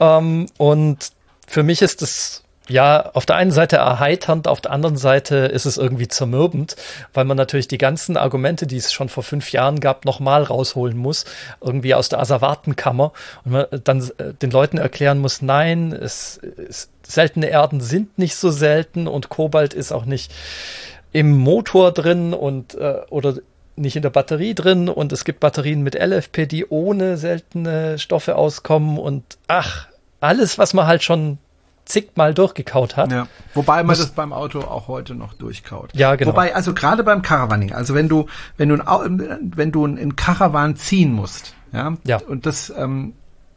Ähm, und für mich ist das ja, auf der einen Seite erheiternd, auf der anderen Seite ist es irgendwie zermürbend, weil man natürlich die ganzen Argumente, die es schon vor fünf Jahren gab, nochmal rausholen muss, irgendwie aus der Asservatenkammer. Und man dann äh, den Leuten erklären muss, nein, es, es, seltene Erden sind nicht so selten und Kobalt ist auch nicht im Motor drin und äh, oder nicht in der Batterie drin. Und es gibt Batterien mit LFP, die ohne seltene Stoffe auskommen. Und ach, alles, was man halt schon zigmal durchgekaut hat. Ja. Wobei man das beim Auto auch heute noch durchkaut. Ja, genau. Wobei, also gerade beim Caravaning, also wenn du, wenn du ein, wenn du ein Caravan ziehen musst, ja, ja. und das ähm,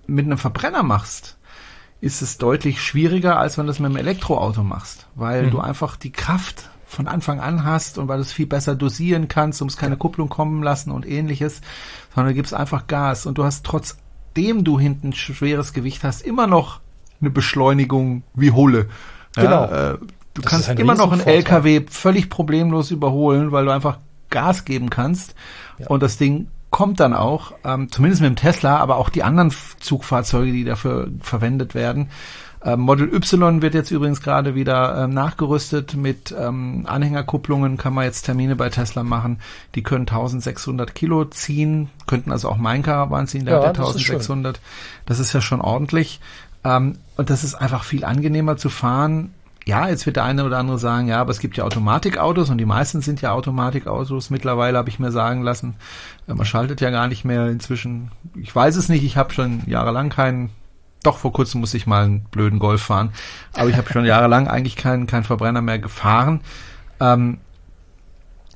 mit einem Verbrenner machst, ist es deutlich schwieriger, als wenn du das mit einem Elektroauto machst, weil mhm. du einfach die Kraft von Anfang an hast und weil du es viel besser dosieren kannst, du musst keine Kupplung kommen lassen und ähnliches, sondern du gibst einfach Gas und du hast trotzdem du hinten schweres Gewicht hast, immer noch eine Beschleunigung wie Hulle. Genau. Ja, äh, du das kannst immer noch einen LKW völlig problemlos überholen, weil du einfach Gas geben kannst. Ja. Und das Ding kommt dann auch, ähm, zumindest mit dem Tesla, aber auch die anderen Zugfahrzeuge, die dafür verwendet werden. Ähm, Model Y wird jetzt übrigens gerade wieder ähm, nachgerüstet mit ähm, Anhängerkupplungen, kann man jetzt Termine bei Tesla machen. Die können 1600 Kilo ziehen, könnten also auch mein Caravan ziehen, der ja, hat ja 1600. Das ist, das ist ja schon ordentlich. Ähm, und das ist einfach viel angenehmer zu fahren. Ja, jetzt wird der eine oder andere sagen, ja, aber es gibt ja Automatikautos und die meisten sind ja Automatikautos. Mittlerweile habe ich mir sagen lassen, äh, man schaltet ja gar nicht mehr inzwischen. Ich weiß es nicht, ich habe schon jahrelang keinen doch, vor kurzem musste ich mal einen blöden Golf fahren. Aber ich habe schon jahrelang eigentlich keinen kein Verbrenner mehr gefahren. Ähm,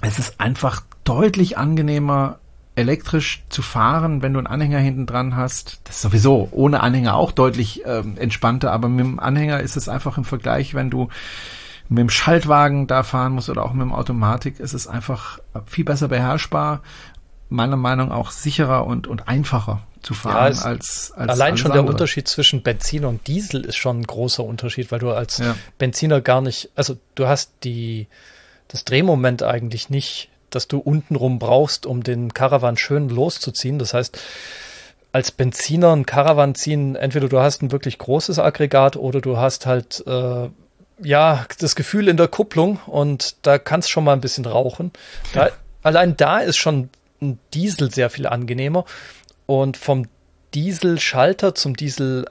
es ist einfach deutlich angenehmer, elektrisch zu fahren, wenn du einen Anhänger hinten dran hast, das ist sowieso ohne Anhänger auch deutlich ähm, entspannter, aber mit dem Anhänger ist es einfach im Vergleich, wenn du mit dem Schaltwagen da fahren musst oder auch mit dem Automatik, ist es einfach viel besser beherrschbar, meiner Meinung nach auch sicherer und, und einfacher zu fahren ja, als, als allein schon andere. der Unterschied zwischen Benziner und Diesel ist schon ein großer Unterschied, weil du als ja. Benziner gar nicht, also du hast die das Drehmoment eigentlich nicht das du untenrum brauchst, um den Caravan schön loszuziehen. Das heißt, als Benziner ein Caravan ziehen, entweder du hast ein wirklich großes Aggregat oder du hast halt äh, ja das Gefühl in der Kupplung und da kannst schon mal ein bisschen rauchen. Da, allein da ist schon ein Diesel sehr viel angenehmer und vom Dieselschalter zum Diesel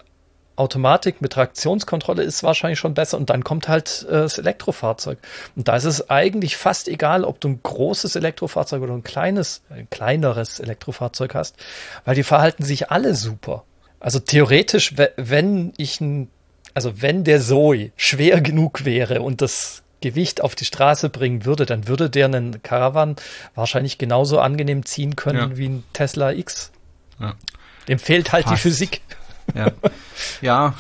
Automatik mit Traktionskontrolle ist wahrscheinlich schon besser und dann kommt halt äh, das Elektrofahrzeug. Und da ist es eigentlich fast egal, ob du ein großes Elektrofahrzeug oder ein kleines, ein kleineres Elektrofahrzeug hast, weil die verhalten sich alle super. Also theoretisch, wenn ich ein, also wenn der Zoe schwer genug wäre und das Gewicht auf die Straße bringen würde, dann würde der einen Caravan wahrscheinlich genauso angenehm ziehen können ja. wie ein Tesla X. Ja. Dem fehlt halt Passt. die Physik. Ja, ja,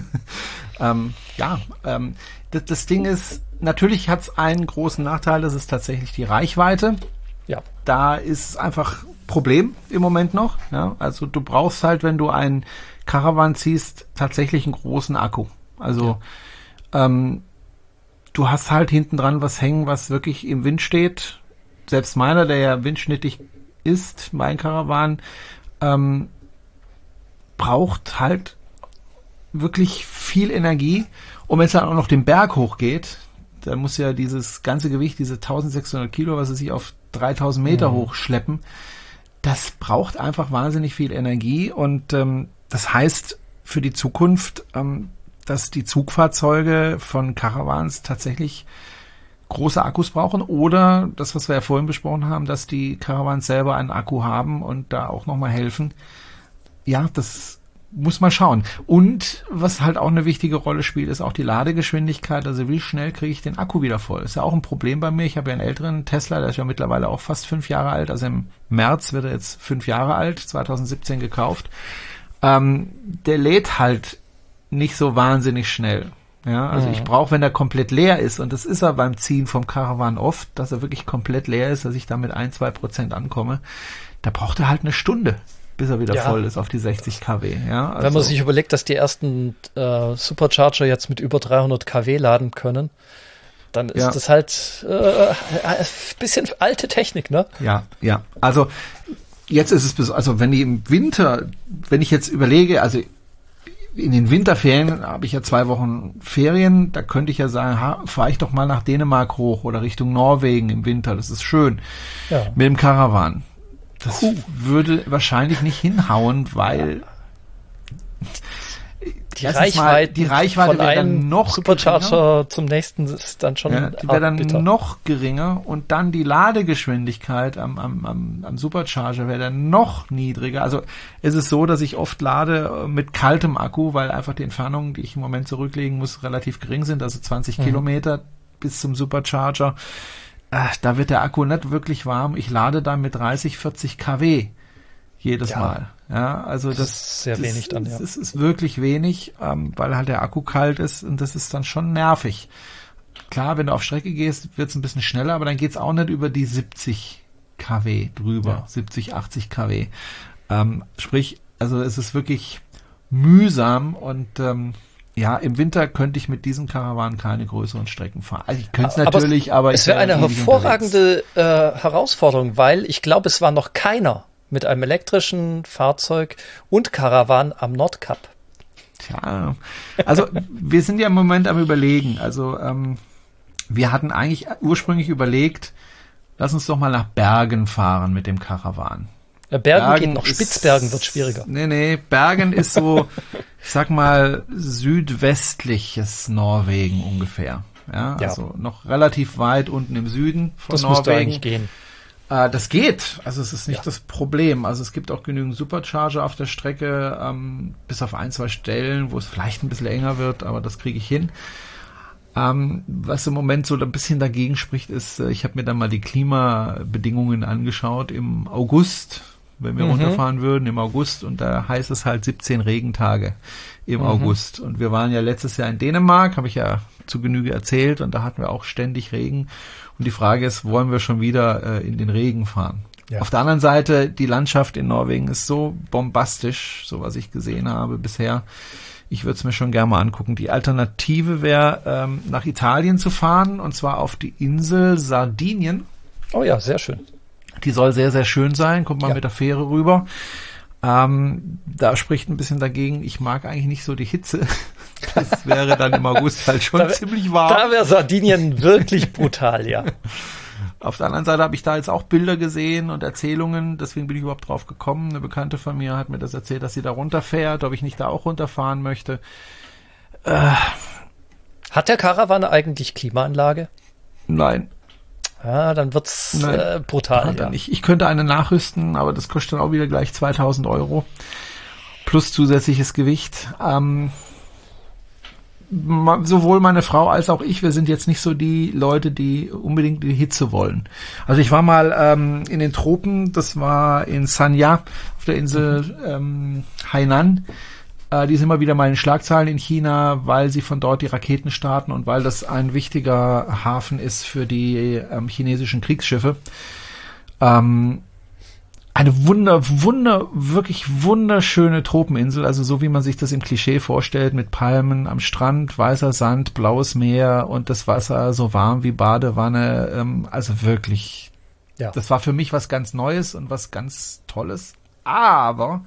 ähm, ja. Ähm, das, das, Ding ist, natürlich hat es einen großen Nachteil, das ist tatsächlich die Reichweite. Ja. Da ist es einfach Problem im Moment noch. Ja? Also du brauchst halt, wenn du einen Caravan ziehst, tatsächlich einen großen Akku. Also ja. ähm, du hast halt hinten dran was hängen, was wirklich im Wind steht. Selbst meiner, der ja windschnittig ist, mein Caravan, ähm, braucht halt wirklich viel Energie. Und wenn es dann auch noch den Berg hochgeht, dann muss ja dieses ganze Gewicht, diese 1600 Kilo, was es sich auf 3000 Meter mhm. hochschleppen, das braucht einfach wahnsinnig viel Energie. Und ähm, das heißt für die Zukunft, ähm, dass die Zugfahrzeuge von Caravans tatsächlich große Akkus brauchen oder das, was wir ja vorhin besprochen haben, dass die Caravans selber einen Akku haben und da auch nochmal helfen. Ja, das muss man schauen. Und was halt auch eine wichtige Rolle spielt, ist auch die Ladegeschwindigkeit. Also wie schnell kriege ich den Akku wieder voll? Ist ja auch ein Problem bei mir. Ich habe ja einen älteren Tesla, der ist ja mittlerweile auch fast fünf Jahre alt. Also im März wird er jetzt fünf Jahre alt, 2017 gekauft. Ähm, der lädt halt nicht so wahnsinnig schnell. Ja, also mhm. ich brauche, wenn er komplett leer ist, und das ist er beim Ziehen vom Caravan oft, dass er wirklich komplett leer ist, dass ich da mit ein, zwei Prozent ankomme, da braucht er halt eine Stunde, bis er wieder ja. voll ist auf die 60 kW. Ja, also. Wenn man sich überlegt, dass die ersten äh, Supercharger jetzt mit über 300 kW laden können, dann ist ja. das halt äh, ein bisschen alte Technik, ne? Ja, ja. Also jetzt ist es, also wenn die im Winter, wenn ich jetzt überlege, also in den Winterferien habe ich ja zwei Wochen Ferien, da könnte ich ja sagen, fahre ich doch mal nach Dänemark hoch oder Richtung Norwegen im Winter, das ist schön. Ja. Mit dem Caravan. Das Puh. würde wahrscheinlich nicht hinhauen, weil die Reichweite, die Reichweite wäre dann noch Supercharger geringer. zum nächsten ist dann schon ja, die wäre dann bitter. noch geringer und dann die Ladegeschwindigkeit am, am, am, am Supercharger wäre dann noch niedriger. Also es ist so, dass ich oft lade äh, mit kaltem Akku, weil einfach die Entfernungen, die ich im Moment zurücklegen muss, relativ gering sind, also 20 mhm. Kilometer bis zum Supercharger. Ach, da wird der Akku nicht wirklich warm. Ich lade dann mit 30, 40 kW jedes ja. Mal. Ja, also das, das ist sehr das, wenig dann, ja. Das ist wirklich wenig, ähm, weil halt der Akku kalt ist und das ist dann schon nervig. Klar, wenn du auf Strecke gehst, wird es ein bisschen schneller, aber dann geht's auch nicht über die 70 kW drüber, ja. 70, 80 kW. Ähm, sprich, also es ist wirklich mühsam und ähm, ja, im Winter könnte ich mit diesem Karawan keine größeren Strecken fahren. Also ich könnte es natürlich, aber, aber es wäre eine hervorragende äh, Herausforderung, weil ich glaube, es war noch keiner mit einem elektrischen Fahrzeug und Karawan am Nordkap. Tja, also wir sind ja im Moment am Überlegen. Also ähm, wir hatten eigentlich ursprünglich überlegt, lass uns doch mal nach Bergen fahren mit dem Karawan. Bergen, Bergen geht noch, Spitzbergen wird schwieriger. Nee, nee, Bergen ist so, ich sag mal, südwestliches Norwegen ungefähr. Ja, ja, also noch relativ weit unten im Süden von das Norwegen. Das müsste eigentlich gehen. Äh, das geht. Also es ist nicht ja. das Problem. Also es gibt auch genügend Supercharger auf der Strecke, ähm, bis auf ein, zwei Stellen, wo es vielleicht ein bisschen enger wird, aber das kriege ich hin. Ähm, was im Moment so ein bisschen dagegen spricht, ist, äh, ich habe mir dann mal die Klimabedingungen angeschaut im August, wenn wir mhm. runterfahren würden im August und da heißt es halt 17 Regentage im mhm. August. Und wir waren ja letztes Jahr in Dänemark, habe ich ja zu Genüge erzählt und da hatten wir auch ständig Regen. Und die Frage ist, wollen wir schon wieder äh, in den Regen fahren? Ja. Auf der anderen Seite, die Landschaft in Norwegen ist so bombastisch, so was ich gesehen habe bisher. Ich würde es mir schon gerne mal angucken. Die Alternative wäre, ähm, nach Italien zu fahren, und zwar auf die Insel Sardinien. Oh ja, sehr schön. Die soll sehr, sehr schön sein. Kommt mal ja. mit der Fähre rüber. Ähm, da spricht ein bisschen dagegen, ich mag eigentlich nicht so die Hitze. Das wäre dann im August halt schon da, ziemlich warm. Da wäre Sardinien wirklich brutal, ja. Auf der anderen Seite habe ich da jetzt auch Bilder gesehen und Erzählungen, deswegen bin ich überhaupt drauf gekommen. Eine Bekannte von mir hat mir das erzählt, dass sie da runterfährt, ob ich nicht da auch runterfahren möchte. Äh, hat der Caravan eigentlich Klimaanlage? Nein. Ja, dann wird's äh, brutal. Ja. Ich, ich könnte eine nachrüsten, aber das kostet dann auch wieder gleich 2000 Euro plus zusätzliches Gewicht. Ähm, sowohl meine Frau als auch ich, wir sind jetzt nicht so die Leute, die unbedingt die Hitze wollen. Also ich war mal ähm, in den Tropen, das war in Sanya auf der Insel ähm, Hainan. Äh, die sind immer wieder mal in Schlagzeilen in China, weil sie von dort die Raketen starten und weil das ein wichtiger Hafen ist für die ähm, chinesischen Kriegsschiffe. Ähm, eine wunder, wunder, wirklich wunderschöne Tropeninsel, also so wie man sich das im Klischee vorstellt, mit Palmen am Strand, weißer Sand, blaues Meer und das Wasser so warm wie Badewanne, ähm, also wirklich, ja. das war für mich was ganz Neues und was ganz Tolles, aber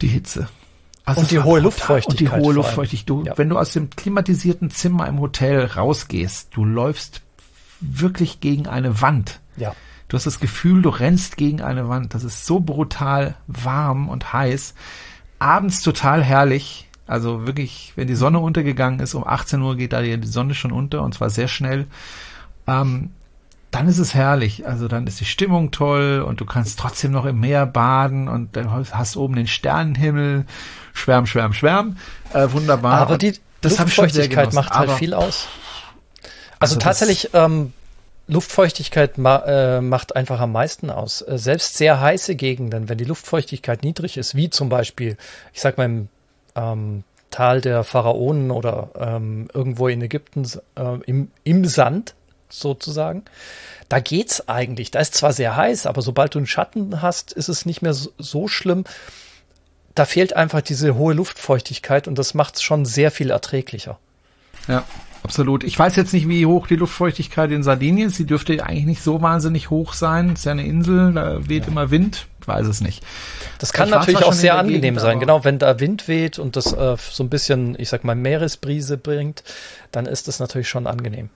die Hitze. Also und die hohe Luftfeuchtigkeit. Und die hohe Luftfeuchtigkeit. Du, ja. Wenn du aus dem klimatisierten Zimmer im Hotel rausgehst, du läufst wirklich gegen eine Wand. Ja. Du hast das Gefühl, du rennst gegen eine Wand. Das ist so brutal warm und heiß. Abends total herrlich. Also wirklich, wenn die Sonne untergegangen ist, um 18 Uhr geht da die Sonne schon unter und zwar sehr schnell. Ähm, dann ist es herrlich. Also dann ist die Stimmung toll und du kannst trotzdem noch im Meer baden und dann hast oben den Sternenhimmel. Schwärm, schwärm, schwärm. Äh, wunderbar. Aber die das Luftfeuchtigkeit macht halt viel aus. Also, also tatsächlich ähm, Luftfeuchtigkeit ma äh, macht einfach am meisten aus. Äh, selbst sehr heiße Gegenden, wenn die Luftfeuchtigkeit niedrig ist, wie zum Beispiel, ich sag mal im ähm, Tal der Pharaonen oder ähm, irgendwo in Ägypten äh, im, im Sand sozusagen, da geht's eigentlich. Da ist zwar sehr heiß, aber sobald du einen Schatten hast, ist es nicht mehr so, so schlimm. Da fehlt einfach diese hohe Luftfeuchtigkeit und das macht es schon sehr viel erträglicher. Ja, Absolut. Ich weiß jetzt nicht, wie hoch die Luftfeuchtigkeit in Sardinien ist. Sie dürfte eigentlich nicht so wahnsinnig hoch sein. Es ist ja eine Insel, da weht ja. immer Wind. Ich weiß es nicht. Das kann ich natürlich auch sehr angenehm Gegend, sein. Genau, wenn da Wind weht und das äh, so ein bisschen, ich sag mal, Meeresbrise bringt, dann ist das natürlich schon angenehm.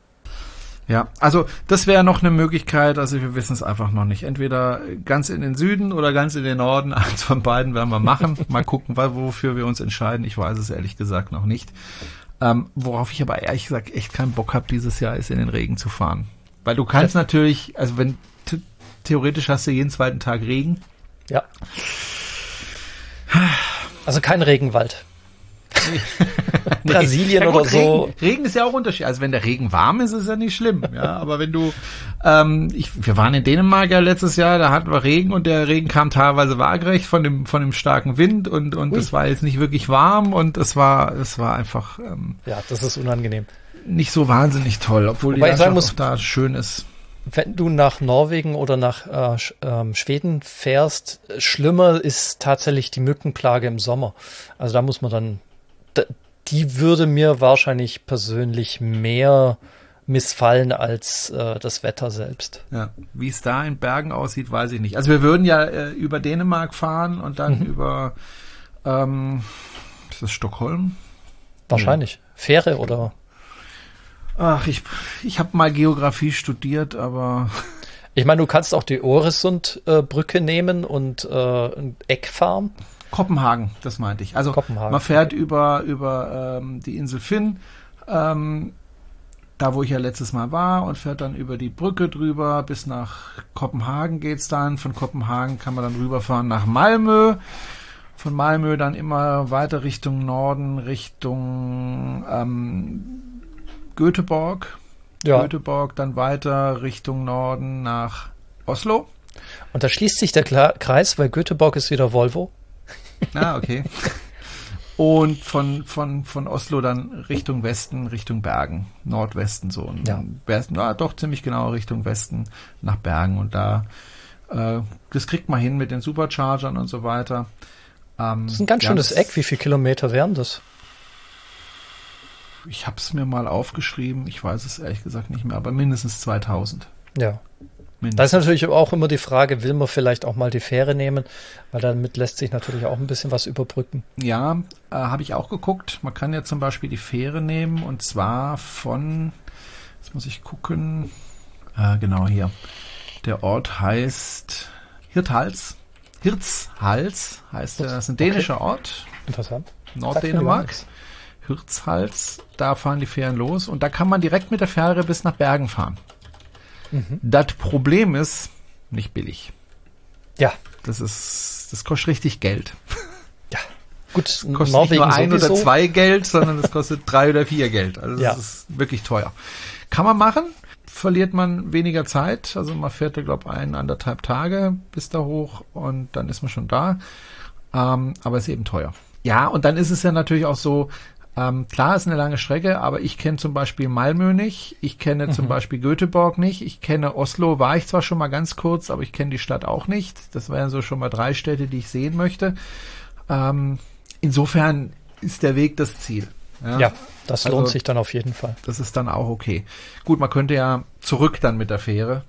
Ja, also das wäre noch eine Möglichkeit, also wir wissen es einfach noch nicht. Entweder ganz in den Süden oder ganz in den Norden, eins von beiden werden wir machen. Mal gucken, wofür wir uns entscheiden. Ich weiß es ehrlich gesagt noch nicht. Ähm, worauf ich aber ehrlich gesagt echt keinen Bock habe dieses Jahr, ist in den Regen zu fahren. Weil du kannst ja. natürlich, also wenn theoretisch hast du jeden zweiten Tag Regen. Ja. Also kein Regenwald. Brasilien ja, gut, oder so. Regen, Regen, ist ja auch unterschiedlich. Also wenn der Regen warm ist, ist ja nicht schlimm. Ja, aber wenn du, ähm, ich, wir waren in Dänemark ja letztes Jahr, da hatten wir Regen und der Regen kam teilweise waagerecht von dem von dem starken Wind und und es war jetzt nicht wirklich warm und es war es war einfach. Ähm, ja, das ist unangenehm. Nicht so wahnsinnig toll, obwohl Wobei die Landschaft muss, da schön ist wenn du nach Norwegen oder nach äh, ähm, Schweden fährst, schlimmer ist tatsächlich die Mückenplage im Sommer. Also da muss man dann, die würde mir wahrscheinlich persönlich mehr missfallen als äh, das Wetter selbst. Ja, wie es da in Bergen aussieht, weiß ich nicht. Also wir würden ja äh, über Dänemark fahren und dann mhm. über ähm, ist das Stockholm? Wahrscheinlich. Nee. Fähre oder? Ach, ich, ich habe mal Geografie studiert, aber. Ich meine, du kannst auch die Oresund-Brücke nehmen und äh, ein Eck fahren. Kopenhagen, das meinte ich. Also man fährt über, über ähm, die Insel Finn, ähm, da wo ich ja letztes Mal war, und fährt dann über die Brücke drüber bis nach Kopenhagen geht's dann. Von Kopenhagen kann man dann rüberfahren nach Malmö. Von Malmö dann immer weiter Richtung Norden, Richtung ähm, Göteborg. Ja. Göteborg dann weiter Richtung Norden nach Oslo. Und da schließt sich der Kreis, weil Göteborg ist wieder Volvo. Ah, okay. Und von, von, von Oslo dann Richtung Westen, Richtung Bergen, Nordwesten so. Ja. Westen, ah, doch ziemlich genau Richtung Westen nach Bergen. Und da, äh, das kriegt man hin mit den Superchargern und so weiter. Ähm, das ist ein ganz schönes Eck. Wie viele Kilometer wären das? Ich habe es mir mal aufgeschrieben. Ich weiß es ehrlich gesagt nicht mehr, aber mindestens 2000. Ja. Mindestens. Da ist natürlich auch immer die Frage, will man vielleicht auch mal die Fähre nehmen, weil damit lässt sich natürlich auch ein bisschen was überbrücken. Ja, äh, habe ich auch geguckt. Man kann ja zum Beispiel die Fähre nehmen und zwar von, jetzt muss ich gucken, Äh, genau hier. Der Ort heißt Hirthals. Hirzhals heißt er. Das ist ein dänischer okay. Ort. Interessant. Norddänemark. Hirzhals. Da fahren die Fähren los und da kann man direkt mit der Fähre bis nach Bergen fahren. Mhm. Das Problem ist nicht billig. Ja. Das ist, das kostet richtig Geld. Ja. Gut, das kostet Norwegen nicht nur ein sowieso. oder zwei Geld, sondern es kostet drei oder vier Geld. Also ja. das ist wirklich teuer. Kann man machen, verliert man weniger Zeit. Also man fährt glaube ich, ein, anderthalb Tage bis da hoch und dann ist man schon da. Ähm, aber ist eben teuer. Ja, und dann ist es ja natürlich auch so, ähm, klar, ist eine lange Strecke, aber ich kenne zum Beispiel Malmö nicht, ich kenne mhm. zum Beispiel Göteborg nicht, ich kenne Oslo, war ich zwar schon mal ganz kurz, aber ich kenne die Stadt auch nicht. Das wären so schon mal drei Städte, die ich sehen möchte. Ähm, insofern ist der Weg das Ziel. Ja, ja das also, lohnt sich dann auf jeden Fall. Das ist dann auch okay. Gut, man könnte ja zurück dann mit der Fähre.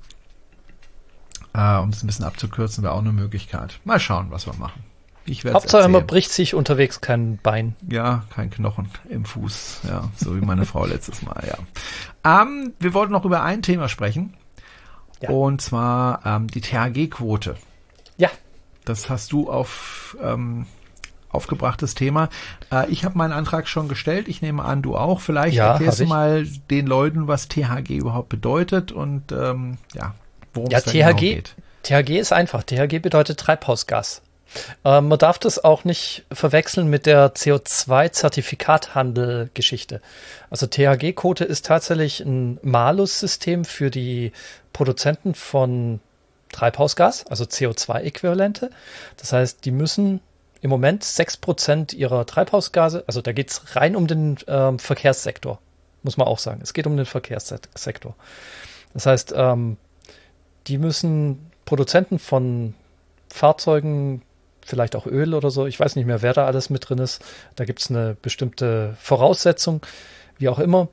Äh, um es ein bisschen abzukürzen, wäre auch eine Möglichkeit. Mal schauen, was wir machen. Ich Hauptsache, erzählen. man bricht sich unterwegs kein Bein. Ja, kein Knochen im Fuß. Ja, so wie meine Frau letztes Mal, ja. Ähm, wir wollten noch über ein Thema sprechen. Ja. Und zwar ähm, die THG-Quote. Ja. Das hast du auf ähm, aufgebrachtes Thema. Äh, ich habe meinen Antrag schon gestellt. Ich nehme an, du auch. Vielleicht ja, erklärst du mal den Leuten, was THG überhaupt bedeutet und ähm, ja, worum ja, es THG, genau geht. THG ist einfach. THG bedeutet Treibhausgas. Ähm, man darf das auch nicht verwechseln mit der CO2-Zertifikathandel-Geschichte. Also THG-Quote ist tatsächlich ein Malus-System für die Produzenten von Treibhausgas, also CO2-Äquivalente. Das heißt, die müssen im Moment 6% ihrer Treibhausgase, also da geht es rein um den ähm, Verkehrssektor, muss man auch sagen. Es geht um den Verkehrssektor. Das heißt, ähm, die müssen Produzenten von Fahrzeugen vielleicht auch Öl oder so. Ich weiß nicht mehr, wer da alles mit drin ist. Da gibt es eine bestimmte Voraussetzung, wie auch immer.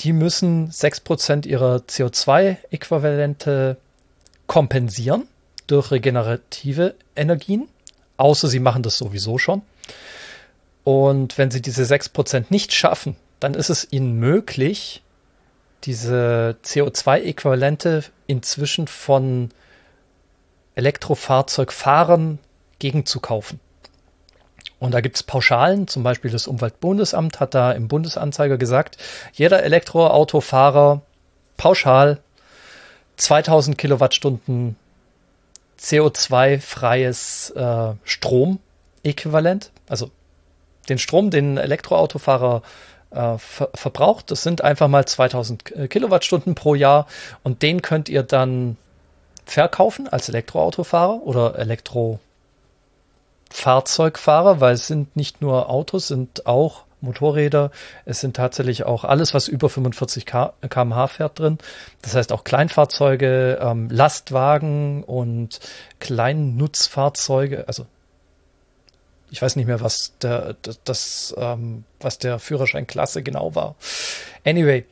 Die müssen 6% ihrer CO2-Äquivalente kompensieren durch regenerative Energien, außer sie machen das sowieso schon. Und wenn sie diese 6% nicht schaffen, dann ist es ihnen möglich, diese CO2-Äquivalente inzwischen von Elektrofahrzeugfahrern gegenzukaufen. Und da gibt es Pauschalen, zum Beispiel das Umweltbundesamt hat da im Bundesanzeiger gesagt, jeder Elektroautofahrer pauschal 2000 Kilowattstunden CO2-freies äh, Stromäquivalent, also den Strom, den Elektroautofahrer äh, ver verbraucht, das sind einfach mal 2000 äh, Kilowattstunden pro Jahr und den könnt ihr dann verkaufen als Elektroautofahrer oder Elektro Fahrzeugfahrer, weil es sind nicht nur Autos, sind auch Motorräder, es sind tatsächlich auch alles, was über 45 km/h fährt drin. Das heißt auch Kleinfahrzeuge, ähm, Lastwagen und Kleinnutzfahrzeuge. Also ich weiß nicht mehr, was der, das, ähm, was der Führerscheinklasse genau war. Anyway.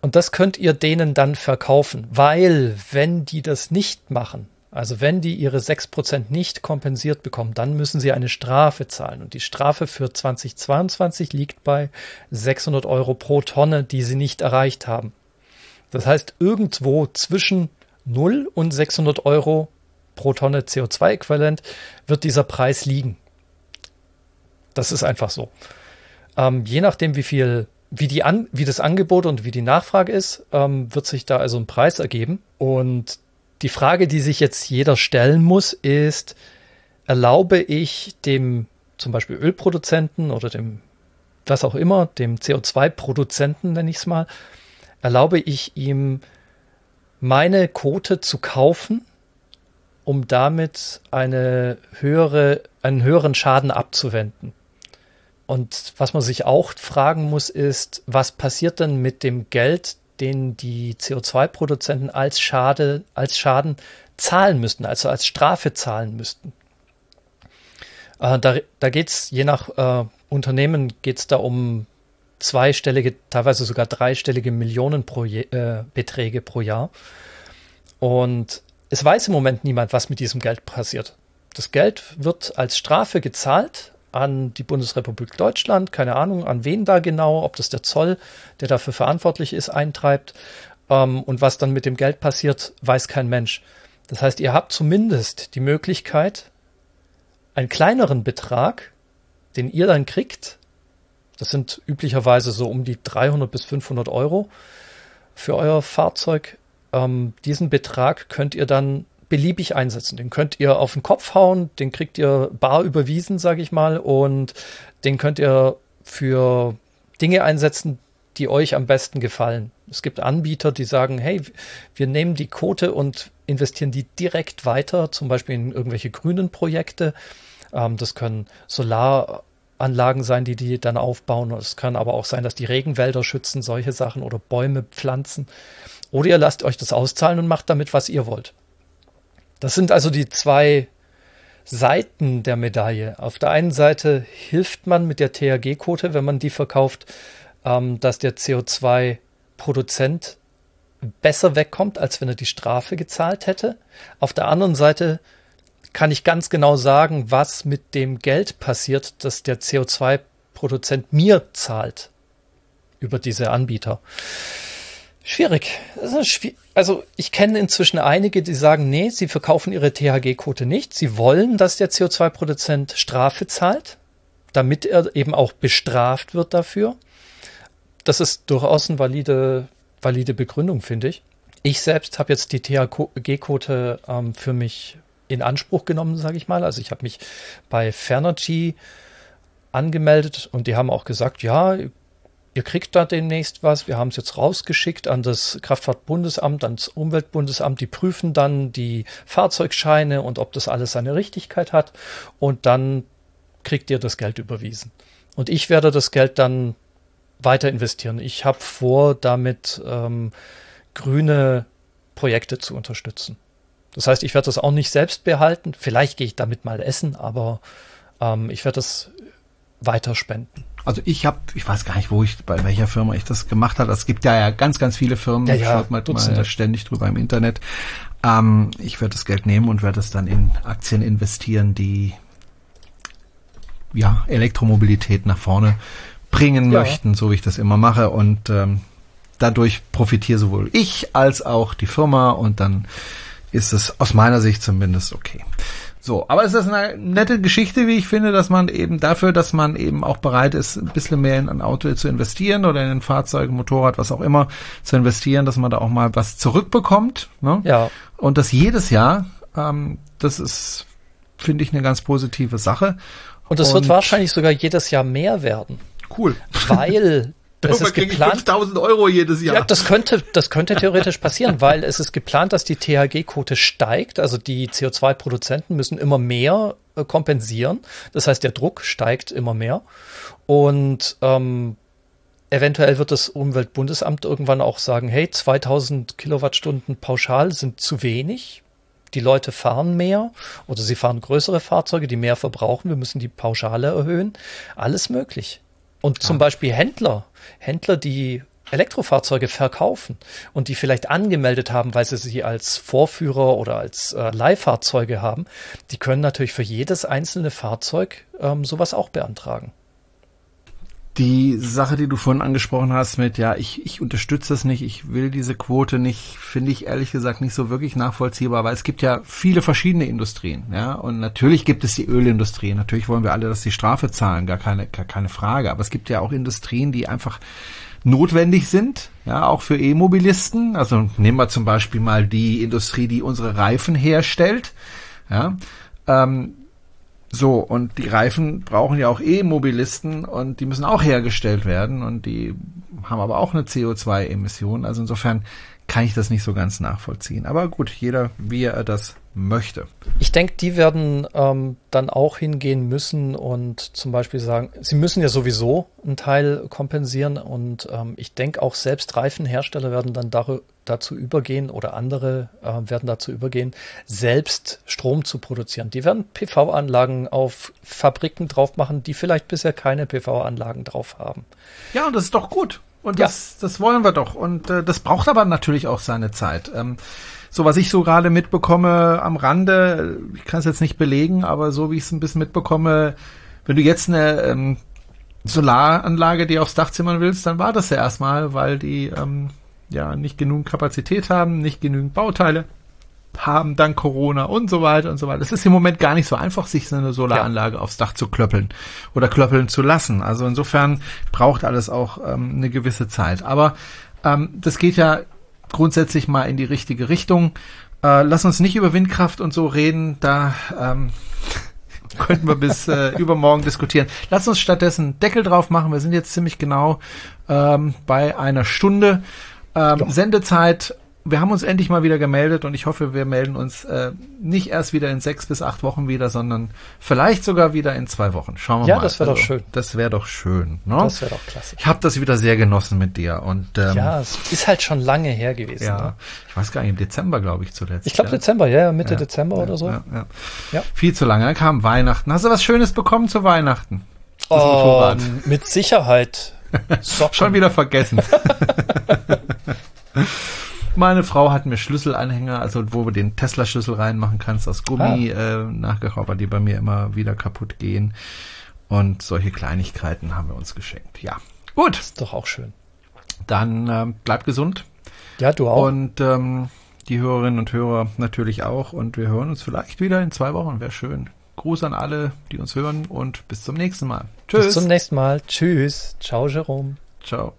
Und das könnt ihr denen dann verkaufen, weil wenn die das nicht machen, also wenn die ihre 6% nicht kompensiert bekommen, dann müssen sie eine Strafe zahlen. Und die Strafe für 2022 liegt bei 600 Euro pro Tonne, die sie nicht erreicht haben. Das heißt, irgendwo zwischen 0 und 600 Euro pro Tonne CO2-Äquivalent wird dieser Preis liegen. Das ist einfach so. Ähm, je nachdem, wie viel, wie, die An wie das Angebot und wie die Nachfrage ist, ähm, wird sich da also ein Preis ergeben. Und die Frage, die sich jetzt jeder stellen muss, ist, erlaube ich dem zum Beispiel Ölproduzenten oder dem, was auch immer, dem CO2-Produzenten, nenne ich es mal, erlaube ich ihm, meine Quote zu kaufen, um damit eine höhere, einen höheren Schaden abzuwenden. Und was man sich auch fragen muss, ist, was passiert denn mit dem Geld, den die CO2-Produzenten als, als Schaden zahlen müssten, also als Strafe zahlen müssten. Äh, da da geht es je nach äh, Unternehmen geht es da um zweistellige, teilweise sogar dreistellige Millionenbeträge äh, pro Jahr. Und es weiß im Moment niemand, was mit diesem Geld passiert. Das Geld wird als Strafe gezahlt an die Bundesrepublik Deutschland, keine Ahnung, an wen da genau, ob das der Zoll, der dafür verantwortlich ist, eintreibt. ähm, und was dann mit dem Geld passiert, weiß kein Mensch. Das heißt, ihr habt zumindest die Möglichkeit, einen kleineren Betrag, den ihr dann kriegt, das sind üblicherweise so um die 300 bis 500 Euro für euer Fahrzeug, ähm, diesen Betrag könnt ihr dann beliebig einsetzen. Den könnt ihr auf den Kopf hauen, den kriegt ihr bar überwiesen, sage ich mal, und den könnt ihr für Dinge einsetzen, die euch am besten gefallen. Es gibt Anbieter, die sagen, hey, wir nehmen die Quote und investieren die direkt weiter, zum Beispiel in irgendwelche grünen Projekte. Ähm, das können Solaranlagen sein, die die dann aufbauen. Es kann aber auch sein, dass die Regenwälder schützen, solche Sachen oder Bäume pflanzen. Oder ihr lasst euch das auszahlen und macht damit, was ihr wollt. Das sind also die zwei Seiten der Medaille. Auf der einen Seite hilft man mit der THG-Quote, wenn man die verkauft, ähm, dass der CO2-Produzent besser wegkommt, als wenn er die Strafe gezahlt hätte. Auf der anderen Seite kann ich ganz genau sagen, was mit dem Geld passiert, das der CO2-Produzent mir zahlt über diese Anbieter. Schwierig. Also ich kenne inzwischen einige, die sagen, nee, sie verkaufen ihre THG-Quote nicht. Sie wollen, dass der CO2-Produzent Strafe zahlt, damit er eben auch bestraft wird dafür. Das ist durchaus eine valide, valide Begründung, finde ich. Ich selbst habe jetzt die THG-Quote ähm, für mich in Anspruch genommen, sage ich mal. Also ich habe mich bei Fernergy angemeldet und die haben auch gesagt, ja, ihr kriegt da demnächst was. Wir haben es jetzt rausgeschickt an das Kraftfahrtbundesamt, ans Umweltbundesamt. Die prüfen dann die Fahrzeugscheine und ob das alles seine Richtigkeit hat. Und dann kriegt ihr das Geld überwiesen. Und ich werde das Geld dann weiter investieren. Ich habe vor, damit ähm, grüne Projekte zu unterstützen. Das heißt, ich werde das auch nicht selbst behalten. Vielleicht gehe ich damit mal essen, aber ähm, ich werde das weiter spenden. Also ich habe, ich weiß gar nicht, wo ich, bei welcher Firma ich das gemacht habe. Es gibt ja, ja ganz, ganz viele Firmen, ja, ja, schaut man mal ständig drüber im Internet. Ähm, ich werde das Geld nehmen und werde es dann in Aktien investieren, die ja Elektromobilität nach vorne bringen ja. möchten, so wie ich das immer mache. Und ähm, dadurch profitiere sowohl ich als auch die Firma und dann ist es aus meiner Sicht zumindest okay. So, aber es ist eine nette Geschichte, wie ich finde, dass man eben dafür, dass man eben auch bereit ist, ein bisschen mehr in ein Auto zu investieren oder in ein Fahrzeug, Motorrad, was auch immer zu investieren, dass man da auch mal was zurückbekommt. Ne? Ja. Und das jedes Jahr, ähm, das ist, finde ich, eine ganz positive Sache. Und es wird wahrscheinlich sogar jedes Jahr mehr werden. Cool. Weil das ist geplant. 5000 Euro jedes Jahr. Ja, das könnte, das könnte theoretisch passieren, weil es ist geplant, dass die THG-Quote steigt. Also die CO2-Produzenten müssen immer mehr äh, kompensieren. Das heißt, der Druck steigt immer mehr. Und ähm, eventuell wird das Umweltbundesamt irgendwann auch sagen, hey, 2000 Kilowattstunden pauschal sind zu wenig. Die Leute fahren mehr oder sie fahren größere Fahrzeuge, die mehr verbrauchen. Wir müssen die Pauschale erhöhen. Alles möglich. Und zum Beispiel Händler, Händler, die Elektrofahrzeuge verkaufen und die vielleicht angemeldet haben, weil sie sie als Vorführer oder als äh, Leihfahrzeuge haben, die können natürlich für jedes einzelne Fahrzeug ähm, sowas auch beantragen die Sache, die du vorhin angesprochen hast mit, ja, ich, ich unterstütze das nicht, ich will diese Quote nicht, finde ich ehrlich gesagt nicht so wirklich nachvollziehbar, weil es gibt ja viele verschiedene Industrien, ja, und natürlich gibt es die Ölindustrie, natürlich wollen wir alle, dass die Strafe zahlen, gar keine, gar keine Frage, aber es gibt ja auch Industrien, die einfach notwendig sind, ja, auch für E-Mobilisten, also nehmen wir zum Beispiel mal die Industrie, die unsere Reifen herstellt, ja, ähm, so, und die Reifen brauchen ja auch E-Mobilisten und die müssen auch hergestellt werden und die haben aber auch eine CO2-Emission. Also insofern kann ich das nicht so ganz nachvollziehen. Aber gut, jeder, wie er das möchte. Ich denke, die werden ähm, dann auch hingehen müssen und zum Beispiel sagen, sie müssen ja sowieso einen Teil kompensieren und ähm, ich denke auch selbst Reifenhersteller werden dann dazu übergehen oder andere äh, werden dazu übergehen, selbst Strom zu produzieren. Die werden PV-Anlagen auf Fabriken drauf machen, die vielleicht bisher keine PV-Anlagen drauf haben. Ja, und das ist doch gut. Und das, ja. das wollen wir doch. Und äh, das braucht aber natürlich auch seine Zeit. Ähm, so was ich so gerade mitbekomme am Rande, ich kann es jetzt nicht belegen, aber so wie ich es ein bisschen mitbekomme, wenn du jetzt eine ähm, Solaranlage dir aufs Dach zimmern willst, dann war das ja erstmal, weil die ähm, ja nicht genug Kapazität haben, nicht genügend Bauteile haben dank Corona und so weiter und so weiter. Es ist im Moment gar nicht so einfach, sich so eine Solaranlage ja. aufs Dach zu klöppeln oder klöppeln zu lassen. Also insofern braucht alles auch ähm, eine gewisse Zeit. Aber ähm, das geht ja grundsätzlich mal in die richtige Richtung. Äh, lass uns nicht über Windkraft und so reden. Da ähm, könnten wir bis äh, übermorgen diskutieren. Lass uns stattdessen Deckel drauf machen. Wir sind jetzt ziemlich genau ähm, bei einer Stunde. Ähm, Sendezeit wir haben uns endlich mal wieder gemeldet und ich hoffe, wir melden uns äh, nicht erst wieder in sechs bis acht Wochen wieder, sondern vielleicht sogar wieder in zwei Wochen. Schauen wir ja, mal. Ja, das wäre also, doch schön. Das wäre doch schön. Ne? Das wäre doch klasse. Ich habe das wieder sehr genossen mit dir. Und, ähm, ja, es ist halt schon lange her gewesen. Ja, ne? ich weiß gar nicht, im Dezember, glaube ich, zuletzt. Ich glaube ja. Dezember, ja, Mitte ja, Dezember oder so. Ja, ja. Viel zu lange. Dann kam Weihnachten. Hast du was Schönes bekommen zu Weihnachten? Das oh. Mit Sicherheit. Schon wieder vergessen. Meine Frau hat mir Schlüsselanhänger, also wo du den Tesla-Schlüssel reinmachen kannst, aus Gummi ah. äh, nachgekauft, die bei mir immer wieder kaputt gehen. Und solche Kleinigkeiten haben wir uns geschenkt. Ja, gut. Das ist doch auch schön. Dann äh, bleib gesund. Ja, du auch. Und ähm, die Hörerinnen und Hörer natürlich auch. Und wir hören uns vielleicht wieder in zwei Wochen. Wäre schön. Gruß an alle, die uns hören und bis zum nächsten Mal. Tschüss. Bis zum nächsten Mal. Tschüss. Ciao, Jerome. Ciao.